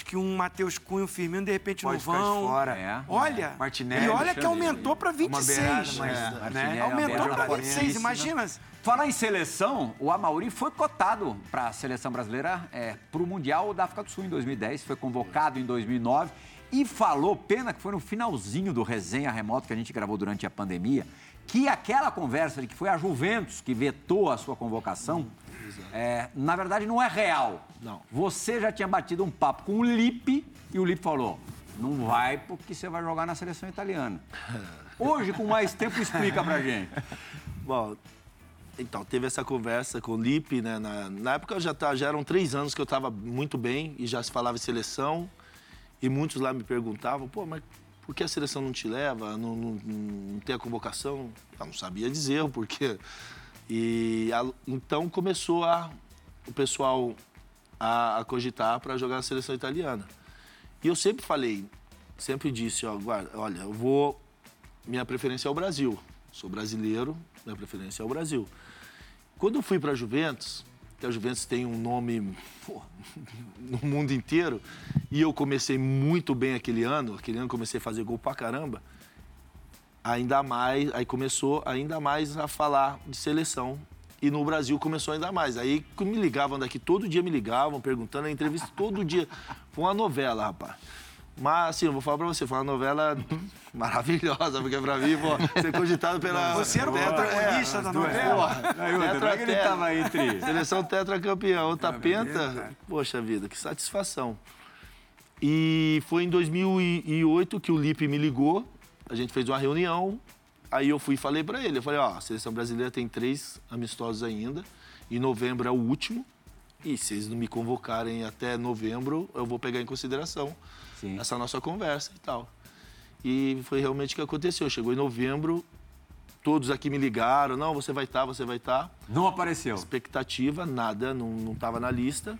acho que um Matheus Cunha, um Firmino, de repente Pode não vão. fora. É. Olha, Martinelli, e olha que aumentou para Uma 26. beirada, mas. Né? Aumentou beirada para forte. 26, imagina. Falar em seleção, o Amauri foi cotado para a seleção brasileira é, para o Mundial da África do Sul em 2010, foi convocado em 2009 e falou, pena que foi no finalzinho do resenha remoto que a gente gravou durante a pandemia, que aquela conversa de que foi a Juventus que vetou a sua convocação, é, na verdade não é real. Não. Você já tinha batido um papo com o Lipe e o Lipe falou: não vai porque você vai jogar na seleção italiana. Hoje, com mais tempo, explica pra gente. Bom, então, teve essa conversa com o Lipe, né? Na, na época já, tá, já eram três anos que eu estava muito bem e já se falava em seleção. E muitos lá me perguntavam, pô, mas por que a seleção não te leva? Não, não, não tem a convocação? Eu não sabia dizer o porquê. E a- então começou a, o pessoal a, a cogitar para jogar na seleção italiana. E eu sempre falei, sempre disse, ó, guarda, olha, eu vou. Minha preferência é o Brasil. Sou brasileiro, minha preferência é o Brasil. Quando eu fui para a Juventus, que a Juventus tem um nome pô, no mundo inteiro, e eu comecei muito bem aquele ano, aquele ano comecei a fazer gol pra caramba, ainda mais, aí começou ainda mais a falar de seleção. E no Brasil começou ainda mais. Aí me ligavam daqui, todo dia me ligavam, perguntando, a entrevista todo dia. Foi uma novela, rapaz. Mas, assim, eu vou falar pra você, foi uma novela maravilhosa, porque pra mim, pô, ser cogitado pela... Você era o Tetra- protagonista é, da novela. Outra, tetra- é que ele tetra- tava entre. Seleção tetracampeão, outra penta. Poxa vida, que satisfação. E foi em 2008 que o Lipe me ligou, a gente fez uma reunião, aí eu fui e falei pra ele, eu falei, ó, a seleção brasileira tem três amistosos ainda, e novembro é o último, e se eles não me convocarem até novembro, eu vou pegar em consideração Sim. essa nossa conversa e tal. E foi realmente o que aconteceu. Chegou em novembro, todos aqui me ligaram, não, você vai estar, você vai estar Não apareceu. expectativa, nada, não, não tava na lista.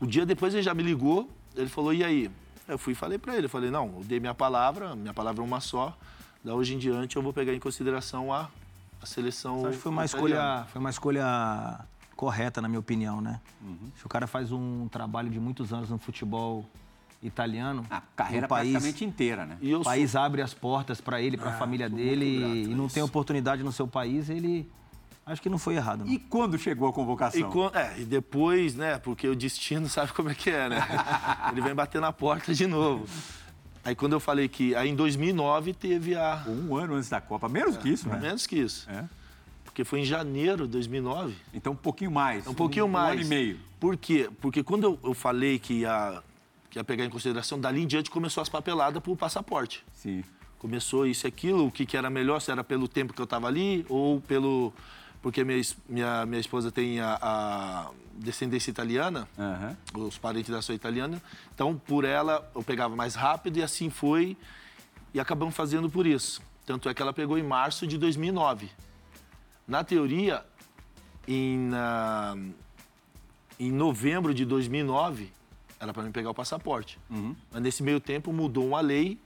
O dia depois ele já me ligou, ele falou, e aí? Eu fui e falei para ele, eu falei, não, eu dei minha palavra, minha palavra é uma só, da hoje em diante eu vou pegar em consideração a, a seleção Acho que foi uma italiana." escolha, foi uma escolha correta, na minha opinião, né? Se o cara faz um trabalho de muitos anos no futebol italiano, A carreira o país, praticamente inteira, né? O país abre as portas para ele, para a família dele e, e não tem oportunidade no seu país, ele acho que não foi errado. Não. E quando chegou a E, convocação? quan- é, e depois, né, porque o destino sabe como é que é, né? Ele vem bater na porta de novo. Aí quando eu falei que, aí em 2009 teve a... Um ano antes da Copa. Menos que isso, né? Menos que isso. É. Porque foi em janeiro de 2009. Então um pouquinho mais. Um pouquinho mais. Um ano e meio. Por quê? Porque quando eu, eu falei que ia, que ia pegar em consideração, dali em diante começou as papeladas pro passaporte. Sim. Começou isso e aquilo, o que, que era melhor, se era pelo tempo que eu estava ali ou pelo... Porque minha, minha, minha esposa tem a, a descendência italiana, Aham. os parentes dela são italianos. Então, por ela, eu pegava mais rápido e assim foi. E acabamos fazendo por isso. Tanto é que ela pegou em março de 2009. Na teoria, em, na- em novembro de 2009, era para mim pegar o passaporte. Mas nesse meio tempo mudou uma lei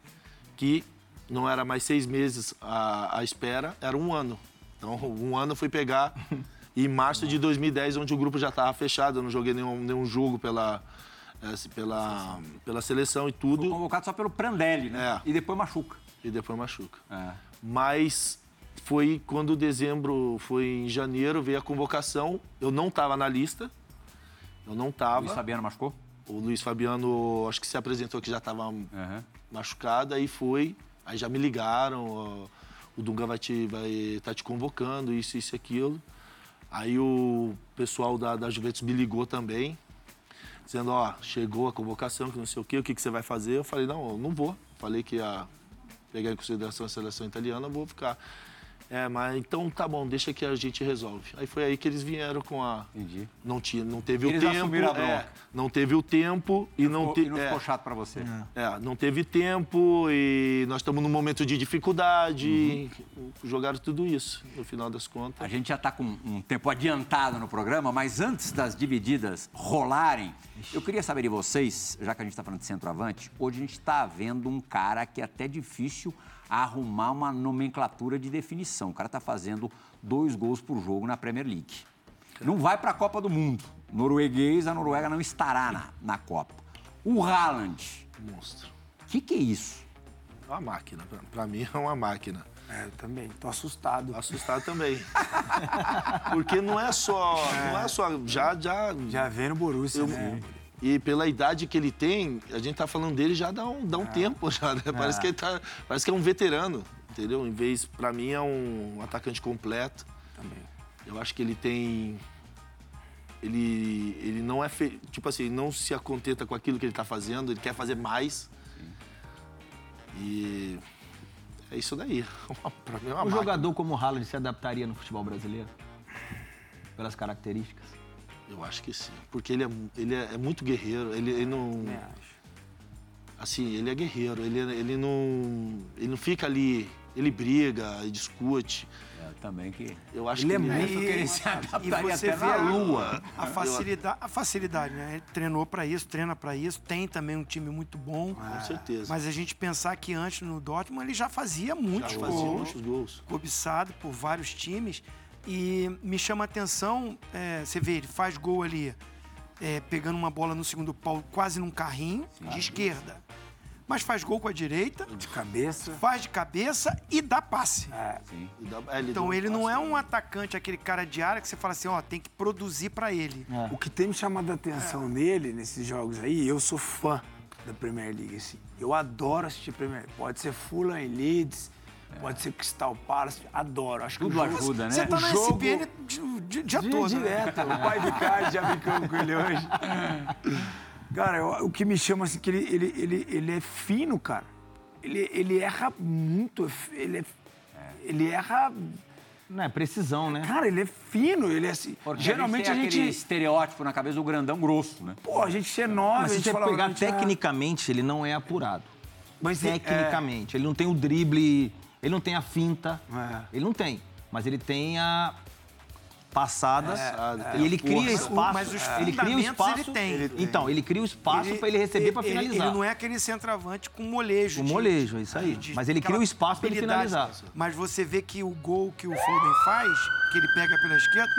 que não era mais seis meses a, a espera, era um ano. Então, um ano eu fui pegar em março de 2010, onde o grupo já estava fechado, eu não joguei nenhum, nenhum jogo pela, eh, pela, pela seleção e tudo. Foi convocado só pelo Prandelli, né? É. E depois machuca. E depois machuca. É. Mas foi quando dezembro, foi em janeiro, veio a convocação. Eu não estava na lista. Eu não estava. Luiz Fabiano machucou? O Luiz Fabiano, acho que se apresentou que já estava Uhum. machucado, aí foi. Aí já me ligaram, o Dunga vai te, vai tá te convocando, isso, isso e aquilo. Aí o pessoal da, da Juventus me ligou também, dizendo, ó, chegou a convocação, que não sei o quê, o que, que você vai fazer? Eu falei, não, eu não vou. Falei que ia pegar em consideração a seleção italiana, eu vou ficar. É, mas então tá bom, deixa que a gente resolve. Aí foi aí que eles vieram com a. Entendi. Não, tinha, não teve Eles o tempo. é, não teve o tempo e não, Ficou- te- e não é, ficou chato pra você. é, não teve tempo e nós estamos num momento de dificuldade. Jogaram tudo isso, no final das contas. A gente já está com um tempo adiantado no programa, mas antes das divididas rolarem, eu queria saber de vocês, já que a gente está falando de centroavante, hoje a gente está vendo um cara que é até difícil arrumar uma nomenclatura de definição. O cara está fazendo dois gols por jogo na Premier League. Não vai para a Copa do Mundo. Norueguês, a Noruega não estará na, na Copa. O Haaland, Monstro. o que, que é isso? É uma máquina, pra, pra mim é uma máquina. É, eu também. Tô assustado. Assustado também. Porque não é só. Não é só. Já, já. Já vem no Borussia, eu- né? E pela idade que ele tem, a gente tá falando dele já dá um, dá um tempo já, né? Parece que ele tá. Parece que é um veterano, entendeu? Em vez, pra mim, é um atacante completo. Também. Eu acho que ele tem. Ele, ele não é. Fe... Tipo assim, ele não se acontenta com aquilo que ele tá fazendo, ele quer fazer mais. E. É isso daí. pra mim é uma Um máquina. jogador como o Haaland se adaptaria no futebol brasileiro? Pelas características? Eu acho que sim. Porque ele é, ele é, é muito guerreiro. Ele, ele não. Acho. Assim, ele é guerreiro. Ele, ele não. Ele não fica ali. Ele briga e discute. É, também que. Eu acho Ele é que muito ele que ele E- se e adaptaria você até vê na a- lua. A facilidade, a facilidade, né? Ele treinou para isso, treina para isso, tem também um time muito bom. Com certeza. Mas a gente pensar que antes no Dortmund ele já fazia muitos Já fazia gols, muitos gols. cobiçado por vários times. E me chama a atenção, é, você vê, ele faz gol ali, é, pegando uma bola no segundo pau, quase num carrinho, de esquerda. Mas faz gol com a direita, De cabeça. faz de cabeça e dá passe. É. Sim. É, dá Então um ele não é um atacante, aquele cara de área que você fala assim, ó, tem que produzir para ele. O que tem me chamado a atenção nele, nesses jogos aí, eu sou fã da Premier League, assim. Eu adoro assistir Premier League. Pode ser Fulham e Leeds, pode ser Crystal Palace, adoro. Acho que Tudo o jogo... ajuda, né? Você tá O na jogo- SPN di- di- dia Di- todo, né? direto. O pai do Card já brincamos com ele hoje. Cara, eu- o que me chama assim, que ele, ele, ele, ele é fino, cara. Ele, ele erra muito. Ele, é- ele erra. Não é precisão, né? Cara, ele é fino. Ele é assim. Porque geralmente a a gente, gente. tem aquele estereótipo na cabeça do grandão grosso, né? Pô, a gente é nove, Mas a se gente você fala. pegar a gente, ah, tecnicamente, ele não é apurado. Mas é- Tecnicamente. Ele não tem o drible, ele não tem a finta. É. Ele não tem. Mas ele tem a passada. É, e ele cria espaço. mas os ele cria o espaço. ele tem. Ele tem. Então, ele cria o espaço para ele receber para finalizar. Ele não é aquele centroavante com molejo. O de- molejo, é isso aí. de- Mas ele cria o espaço para ele finalizar. Mas você vê que o gol que o Foden faz, que ele pega pela esquerda,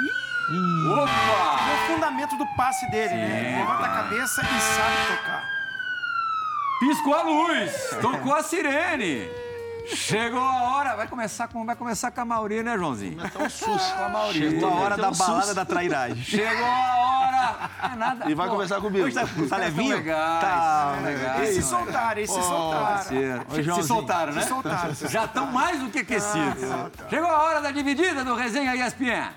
ih, Opa! é o fundamento do passe dele, né? Ele levanta a cabeça e sabe tocar. Piscou a luz, tocou a sirene. Chegou a hora, vai começar com, vai começar com a Mauri, né, Joãozinho? Tá um susto. Com a Mauri. Chegou a hora da um balada susto. da trairagem. Chegou a hora. É nada. E vai Pô, começar comigo. Hoje tá, tá levinho? legais, Tá são legais. Eles se são soltaram, eles se legais. soltaram. Ô, Se soltaram, né? Se soltaram. Já estão mais do que aquecidos. Chegou a hora da dividida do Resenha ESPN.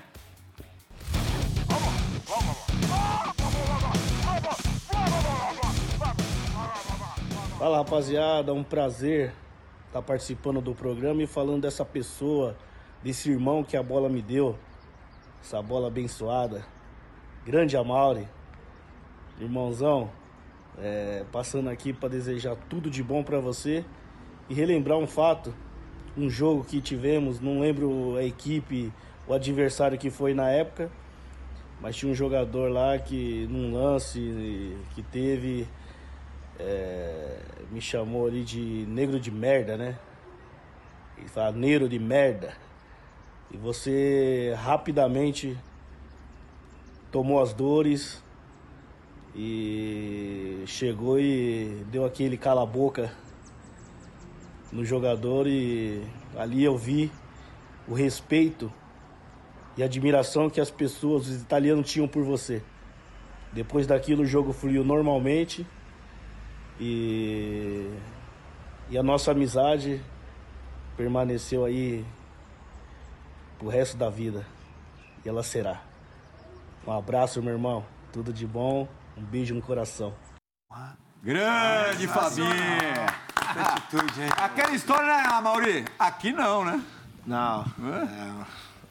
Fala rapaziada, é um prazer estar participando do programa e falando dessa pessoa, desse irmão que a bola me deu, essa bola abençoada. Grande Amauri, irmãozão, é, passando aqui para desejar tudo de bom para você e relembrar um fato, um jogo que tivemos, não lembro a equipe, o adversário que foi na época, mas tinha um jogador lá que num lance que teve é, me chamou ali de negro de merda, né? Ele fala, neiro de merda. E você rapidamente tomou as dores e chegou e deu aquele cala-boca no jogador e ali eu vi o respeito e admiração que as pessoas, os italianos tinham por você. Depois daquilo o jogo fluiu normalmente e, e a nossa amizade permaneceu aí pro resto da vida. E ela será. Um abraço, meu irmão. Tudo de bom. Um beijo no coração. Grande Fabinho! Atitude, hein? Aquela história, né, Mauri? Aqui não, né? Não.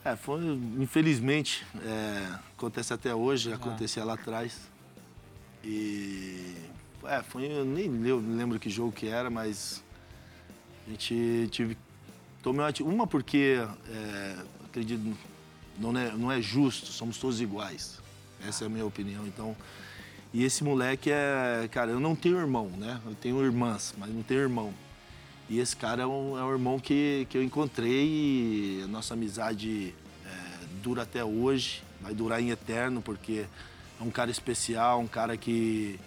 É, é, foi, infelizmente, é, acontece até hoje, acontecia lá atrás. E. É, foi. Eu nem lembro que jogo que era, mas. A gente tive. Tomei uma, porque, é, acredito, não é, não é justo, somos todos iguais. Essa é a minha opinião. Então. E esse moleque é. Cara, eu não tenho irmão, né? Eu tenho irmãs, mas não tenho irmão. E esse cara é um, é um irmão que, que eu encontrei e a nossa amizade é, dura até hoje, vai durar em eterno, porque é um cara especial, um cara que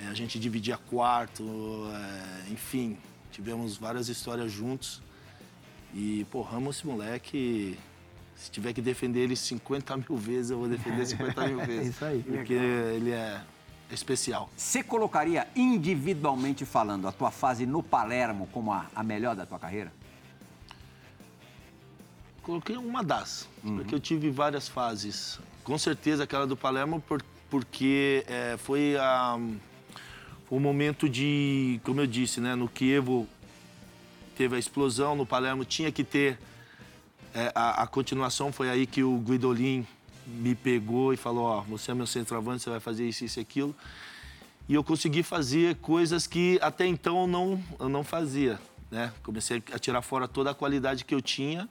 é, a gente dividia quarto, é, enfim, tivemos várias histórias juntos. E, pô, amo esse moleque. Se tiver que defender ele 50 mil vezes, eu vou defender 50 mil vezes. isso aí. Porque ele é especial. Você colocaria individualmente falando a tua fase no Palermo como a, a melhor da tua carreira? Coloquei uma das, porque eu tive várias fases. Com certeza aquela do Palermo, por- porque é, foi a, um momento de, como eu disse, né, no Kievo teve a explosão, no Palermo tinha que ter é, a, a continuação. Foi aí que o Guidolin me pegou e falou: Ó, você é meu centroavante, você vai fazer isso, isso e aquilo. E eu consegui fazer coisas que até então eu não, eu não fazia. Né? Comecei a tirar fora toda a qualidade que eu tinha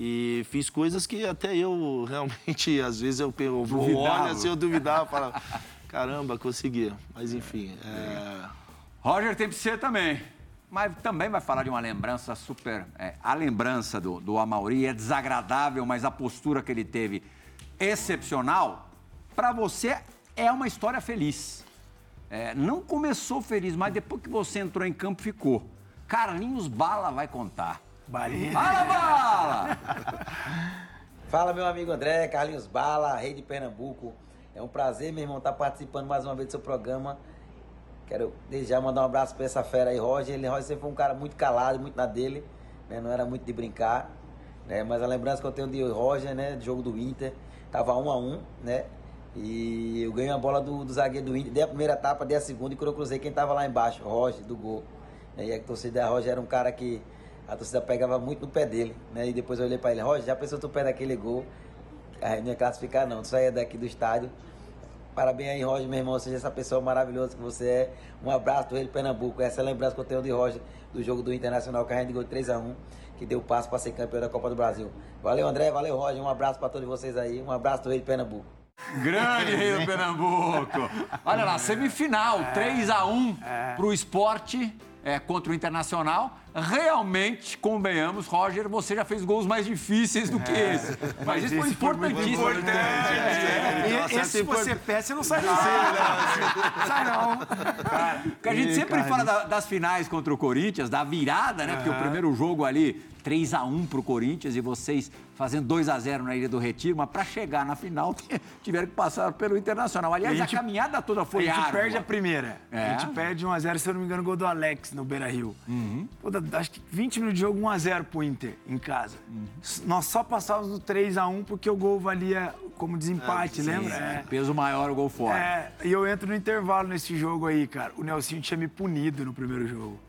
e fiz coisas que até eu realmente, às vezes, eu, eu Duvidava. olho assim, eu duvidava, falava, caramba, consegui. Mas enfim, é, Roger tem que ser também. Mas também vai falar de uma lembrança super. é, a lembrança do, do Amauri é desagradável, mas a postura que ele teve excepcional. Para você é uma história feliz. É, não começou feliz, mas depois que você entrou em campo ficou. Carlinhos Bala vai contar. Balinha. Fala, Bala! Fala, meu amigo André, Carlinhos Bala, rei de Pernambuco. É um prazer, meu irmão, estar participando mais uma vez do seu programa. Quero já mandar um abraço pra essa fera aí, Roger. Ele, Roger sempre foi um cara muito calado, muito na dele, né? Não era muito de brincar, né? Mas a lembrança que eu tenho de Roger, né? Do jogo do Inter, tava um a um, né? E eu ganhei a bola do, do zagueiro do Inter, dei a primeira etapa, dei a segunda e quando eu cruzei quem tava lá embaixo, Roger, do gol. né? E a torcida Roger era um cara que a torcida pegava muito no pé dele, né? E depois eu olhei pra ele, Roger, já pensou tu pé daquele gol? A gente não ia classificar não, tu saía daqui do estádio. Parabéns aí, Roger, meu irmão, seja essa pessoa maravilhosa que você é. Um abraço do Rei de Pernambuco. Essa é a lembrança que eu tenho de Roger, do jogo do Internacional, que a gente ganhou 3x1, que deu passo para ser campeão da Copa do Brasil. Valeu, André, valeu, Roger. Um abraço para todos vocês aí. Um abraço do Rei de Pernambuco. Grande Rei do Pernambuco. Olha lá, semifinal, 3 a 1 para o esporte é, contra o Internacional. Realmente, convenhamos, Roger, você já fez gols mais difíceis do que esse. Mas isso foi esse foi importantíssimo. importante. É, E, esse, se você pé, você não sai não. sai não. Porque a gente sempre fala da- das finais contra o Corinthians, da virada, né? Porque o primeiro jogo ali, 3 a 1 pro Corinthians e vocês fazendo 2 a 0 na Ilha do Retiro, mas para chegar na final tiveram que passar pelo Internacional. Aliás, a a, gente- caminhada toda foi a gente árdua. perde a primeira. É? A gente perde 1x0, se eu não me engano, gol do Alex no Beira Rio. Pô, dá- acho que 20 minutos de jogo, 1x0 pro Inter em casa. S- Nós só passávamos no 3x1 porque o gol valia como desempate, lembra? É. Peso maior, o gol fora. É, e eu entro no intervalo nesse jogo aí, cara. O Nelsinho tinha me punido no primeiro jogo.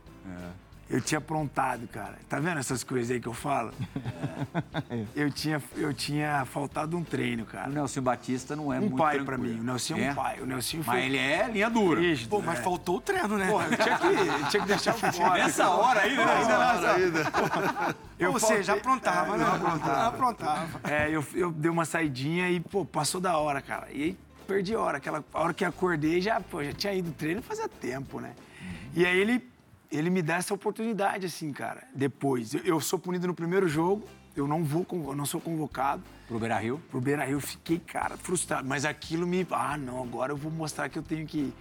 Eu tinha aprontado, cara. Tá vendo essas coisas aí que eu falo? Eu tinha, eu tinha faltado um treino, O cara. Nelson Batista não é Um muito pai tranquilo. pra mim. O Nelsinho é um pai. O Nelsinho foi Mas ele é linha dura. rígido. Pô, mas é. faltou o treino, né? Porra, eu tinha que, eu tinha que deixar o fora. Nessa hora aí, né? Eu Ou seja, aprontava, É, né? eu aprontava. Aprontava. É, eu, eu dei uma saidinha e, pô, passou da hora, cara. E aí perdi a hora. Aquela a hora que acordei, já, pô, já tinha ido treino fazia tempo, né? E aí ele ele me dá essa oportunidade, assim, cara. Depois, eu, eu sou punido no primeiro jogo, eu não vou, eu não sou convocado. Pro Beira Rio? Pro Beira Rio, eu fiquei, cara, frustrado. Mas aquilo me. Ah, não, agora eu vou mostrar que eu tenho que ir.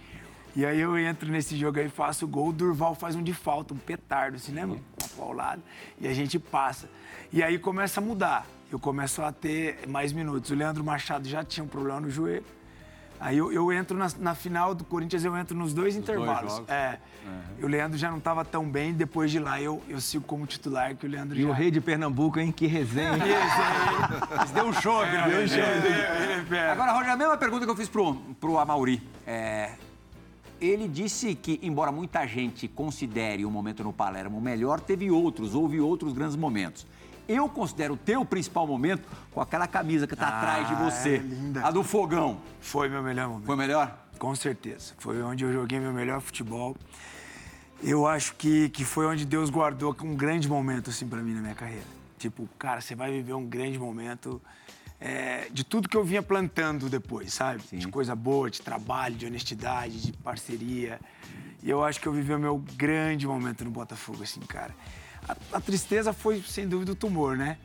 E aí eu entro nesse jogo aí, faço o gol, o Durval faz um de falta, um petardo, assim, lembra? Uma paulada. E a gente passa. E aí começa a mudar. Eu começo a ter mais minutos. O Leandro Machado já tinha um problema no joelho. Aí eu, eu entro na, na, final do Corinthians, eu entro nos dois Os intervalos. Dois é. Uhum. O Leandro já não estava tão bem, depois de lá eu, eu sigo como titular, que o Leandro e já... o rei de Pernambuco, hein? Que resenha. que resenha. deu um show, é, deu um show. É, é, Agora, Roger, a mesma pergunta que eu fiz pro, pro Amauri. É, ele disse que, embora muita gente considere o momento no Palermo melhor, teve outros, houve outros grandes momentos. Eu considero o teu principal momento com aquela camisa que está ah, atrás de você. É linda. A do fogão. Foi meu melhor momento. Foi melhor? Com certeza. Foi onde eu joguei meu melhor futebol. Eu acho que, que foi onde Deus guardou um grande momento, assim, para mim na minha carreira. Tipo, cara, você vai viver um grande momento é, de tudo que eu vinha plantando depois, sabe? Sim. De coisa boa, de trabalho, de honestidade, de parceria. E eu acho que eu vivi o meu grande momento no Botafogo, assim, cara. A, a tristeza foi, sem dúvida, o tumor, né?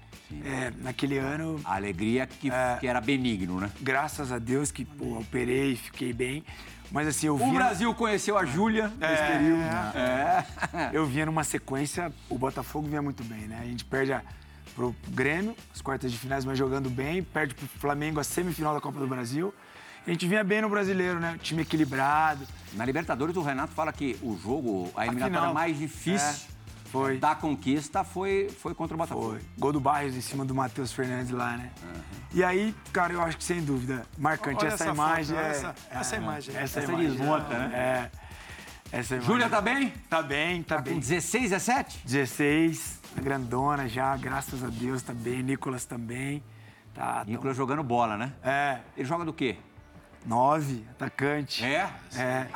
É, naquele ano. A alegria que, é, que, era benigno, né? Graças a Deus que pô, operei, fiquei bem. Mas assim, eu vi. O Brasil conheceu a Júlia é, nesse período. É. Eu vinha numa sequência, o Botafogo vinha muito bem, né? A gente perde a, pro Grêmio, as quartas de finais, mas jogando bem, perde pro Flamengo a semifinal da Copa do Brasil. A gente vinha bem no brasileiro, né? Time equilibrado. Na Libertadores, o Renato fala que o jogo, a eliminatória mais difícil é foi. da conquista foi, foi contra o Botafogo. Foi. Gol do Barrios em cima do Matheus Fernandes lá, né? Uhum. E aí, cara, eu acho que sem dúvida, marcante essa, essa, imagem. Foto, é, essa, é, essa imagem. Essa, essa imagem, desmonta, né? É. Essa imagem. Júlia tá bem? Tá bem, tá, tá bem. Com 16, 17? 16, grandona já, graças a Deus, tá bem. Nicolas também. Tá, Nicolas tão... jogando bola, né? É. Ele joga do quê? Nove, atacante. É? É.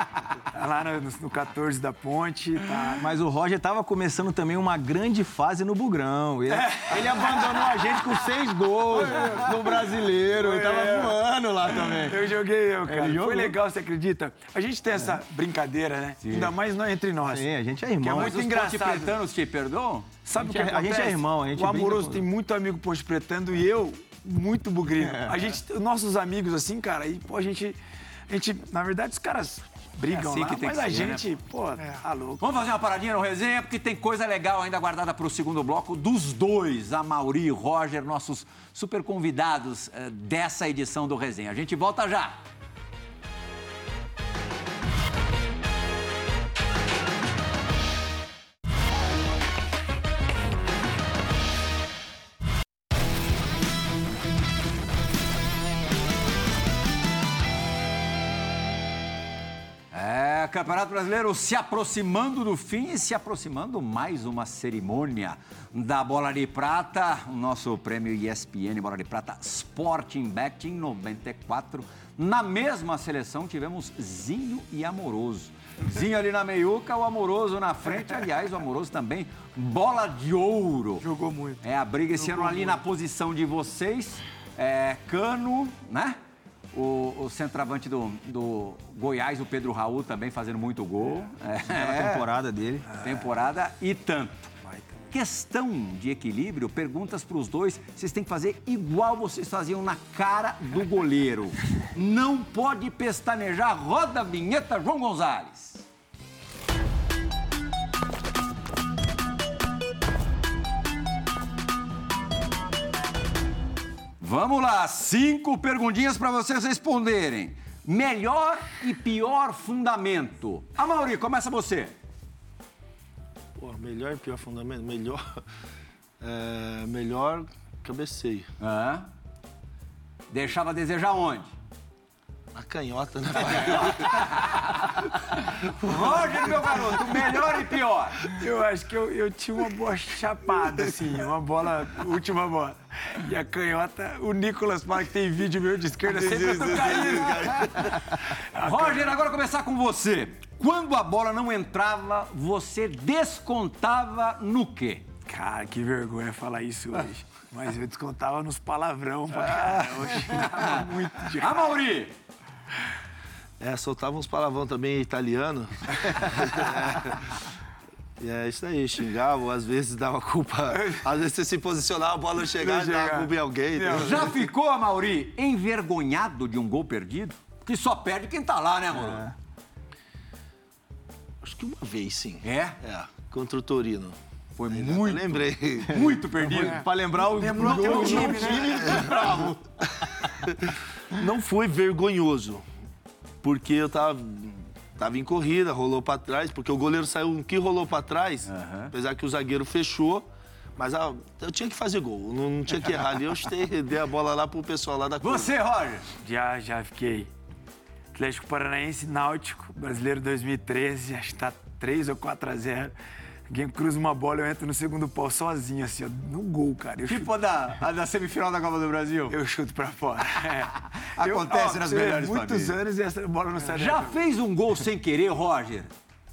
Tá lá no, no 14 da ponte. Tá. Mas o Roger tava começando também uma grande fase no Bugrão. Ele, é. ele abandonou a gente com seis gols no brasileiro. Ele tava voando lá também. Eu joguei eu, cara. Foi legal, você acredita? A gente tem essa brincadeira, né? Sim. Ainda mais entre nós. Sim, a gente é irmão. Que é muito engraçado. Os te perdoam? Sabe o que, é, A gente é irmão. A gente o amoroso tem muito amigo posto pretando e eu muito bugrino. É. A gente, nossos amigos, assim, cara, e, pô, a gente, a gente, na verdade, os caras brigam é assim lá, que mas a ser, né? gente, né? pô, é. tá louco. Vamos fazer uma paradinha no resenha, porque tem coisa legal ainda guardada para o segundo bloco dos dois, a Mauri e Roger, nossos super convidados uh, dessa edição do resenha. A gente volta já. Campeonato Brasileiro se aproximando do fim e se aproximando mais uma cerimônia da Bola de Prata, o nosso prêmio ESPN Bola de Prata Sporting Betting 94. Na mesma seleção tivemos Zinho e Amoroso. Zinho ali na meiuca, o Amoroso na frente. Aliás, o Amoroso também, bola de ouro. Jogou muito. É a briga esse ano ali muito. na posição de vocês. É, Cano, né? O, o centroavante do, do Goiás, o Pedro Raul, também fazendo muito gol. É, é, temporada dele. Temporada e tanto. Questão de equilíbrio, perguntas para os dois. Vocês têm que fazer igual vocês faziam na cara do goleiro. Não pode pestanejar. Roda a vinheta, João Gonzalez. Vamos lá, cinco perguntinhas para vocês responderem. Melhor e pior fundamento. A Mauri, começa você. Pô, melhor e pior fundamento? Melhor. É, melhor cabeceio. Ah. Deixava a desejar onde? A canhota, né? Roger, meu garoto, melhor e pior. Eu acho que eu, eu tinha uma boa chapada, assim, uma bola, última bola. E a canhota, o Nicolas fala que tem vídeo meu de esquerda, sempre eu tô caindo. Roger, agora começar com você. Quando a bola não entrava, você descontava no quê? Cara, que vergonha falar isso hoje. Mas eu descontava nos palavrão pra caramba. Muito de A Mauri! É, soltava uns palavrão também italiano. É isso aí, xingava, às vezes dava culpa. Às vezes você se posicionava, a bola não chegava, Não dava culpa em alguém. Já ficou, Mauri, envergonhado de um gol perdido? Que só perde quem tá lá, né, amor? Acho que uma vez, sim. É? É, contra o Torino. Foi Eu muito, lembrei. muito perdido. Pra lembrar o Lembrou até o time, né? bravo. Não foi vergonhoso, porque eu tava, tava em corrida, rolou pra trás, porque o goleiro saiu que rolou pra trás, apesar que o zagueiro fechou. Mas ah, eu tinha que fazer gol, não, não tinha que errar ali. Eu chutei, dei a bola lá pro pessoal lá da curva. Você, Roger? Já, já fiquei. Atlético Paranaense, Náutico, Brasileiro 2013, acho que tá 3 ou 4 a 0. Alguém cruza uma bola, eu entro no segundo pau sozinho, assim, ó, no gol, cara. Eu, Tipo a da, a da semifinal da Copa do Brasil? eu chuto pra fora. É. Acontece Eu- nas você- melhores Muitos famílias. anos e essa bola não sai Já fez um gol sem querer, Roger?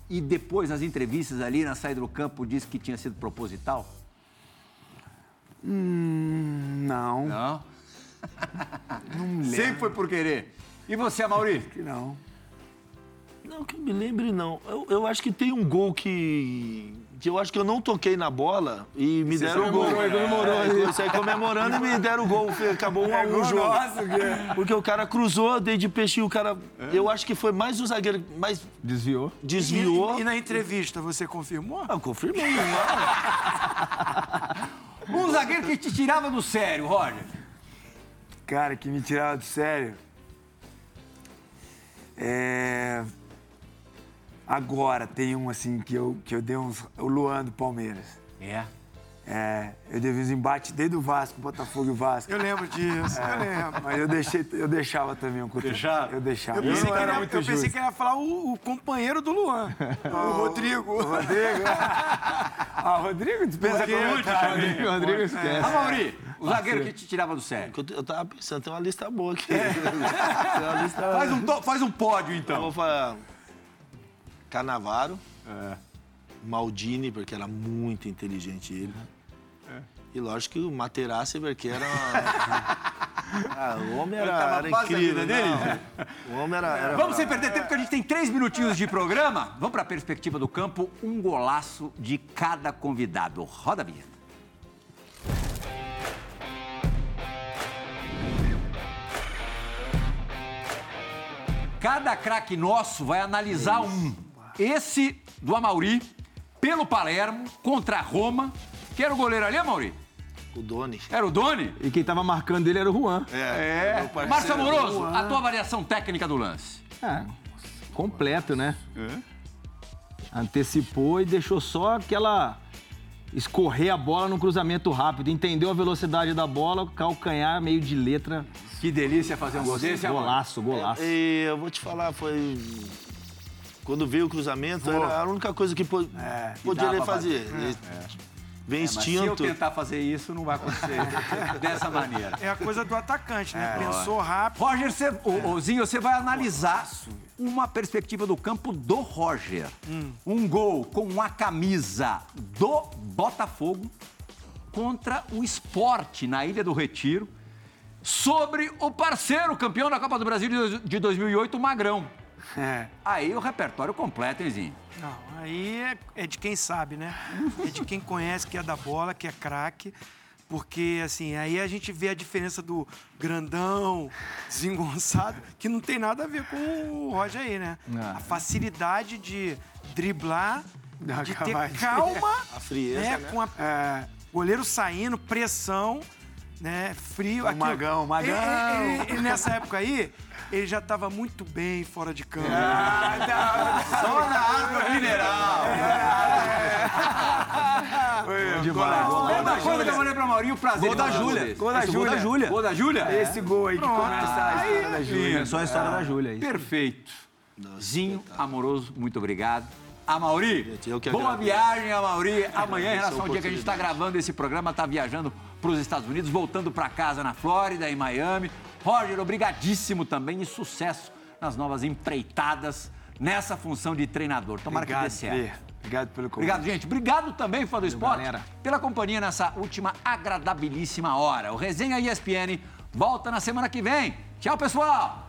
E depois, nas entrevistas ali, na saída do campo, disse que tinha sido proposital? Hum, não, Não. não me lembro. Sempre foi por querer. E você, Mauri? que não. Não, que me lembre, não. Eu, eu acho que tem um gol que. Que eu acho que eu não toquei na bola e me deram o gol. Comemorou, é, eu saí comemorando e me deram o gol. Acabou um a um o jogo. Nossa, que... Porque o cara cruzou, dei de peixe e o cara. Eu acho que foi mais o zagueiro, mais Desviou. desviou. E, e na entrevista, você confirmou? Ah, confirmei. Não. Um zagueiro que te tirava do sério, Roger. Cara, que me tirava do sério. É... Agora tem um assim que eu, que eu dei uns. O Luan do Palmeiras. É. É, eu dei uns embates desde o Vasco, Botafogo e o Vasco. Eu lembro disso, eu lembro. Mas eu, deixei, eu deixava também um cotovelo. Deixava? Eu deixava. Eu pensei, que, era eu pensei justo. que ia falar o, o companheiro do Luan, o Rodrigo. O Rodrigo? ah, o Rodrigo dispensa comentário. Rodrigo, Rodrigo esquece. Ah, Mauri, o zagueiro que te tirava do sério. Eu, eu tava pensando, tem uma lista boa aqui. Tem uma lista... Faz um, to- faz um pódio, Eu então. vou falar. Canavaro. Maldini, porque era muito inteligente ele. E lógico que o Materazzi, porque era. Ah, o homem era, era incrível. dele? não. O homem era. era Vamos sem perder tempo, porque a gente tem três minutinhos de programa. Vamos para a perspectiva do campo, um golaço de cada convidado. Roda a vinheta. Cada craque nosso vai analisar um. Esse do Amauri, pelo Palermo, contra a Roma. Que era o goleiro ali, Amauri? O Doni. Era o Doni? E quem tava marcando ele era o Juan. É. parceiro. Márcio Amoroso, a tua avaliação técnica do lance. É, completo, né? Antecipou e deixou só aquela escorrer a bola no cruzamento rápido. Entendeu a velocidade da bola, calcanhar meio de letra. Que delícia fazer um gol desse. Golaço, golaço. E eu vou te falar, foi. Quando veio o cruzamento, era a única coisa que po- podia dava ele fazer. Ele Vem Mas se eu instinto. tentar fazer isso, não vai acontecer dessa maneira. É a coisa do atacante, né? Pensou rápido. Roger, você, ô, ô, Zinho, você vai analisar uma perspectiva do campo do Roger. Um gol com a camisa do Botafogo contra o esporte na Ilha do Retiro sobre o parceiro campeão da Copa do Brasil de- de 2008, o Magrão. É. Aí o repertório completo, hein, Zinho? Não, aí é, é de quem sabe, né? É de quem conhece, que é da bola, que é craque. Porque, assim, aí a gente vê a diferença do grandão, desengonçado, que não tem nada a ver com o Roger aí, né? A facilidade de driblar, Dá de ter cavadinha. calma, A frieza, né? Com a, É. goleiro saindo, pressão, né? Frio. aquilo. Magão, Magão. Ele, ele- ele, nessa época aí, ele já estava muito bem fora de campo. Só na água mineral. demais. Outra coisa que eu falei pra Maurinho, o prazer. Gol da um Júlia. Gol da Esse gol da Júlia. Gol da Júlia? Esse gol aí que começa a história da Júlia. É só a história da Júlia aí. Perfeito. Zinho, amoroso, muito obrigado. A Mauri, boa viagem, a Mauri. Amanhã, em relação ao dia que a gente está gravando esse programa, está viajando para os Estados Unidos, voltando para casa na Flórida, em Miami. Roger, obrigadíssimo também e sucesso nas novas empreitadas nessa função de treinador. Tomara que dê Obrigado, certo. Obrigado pelo convite. Obrigado, gente. Obrigado também, fã do esporte, galera. pela companhia nessa última agradabilíssima hora. O Resenha ESPN volta na semana que vem. Tchau, pessoal!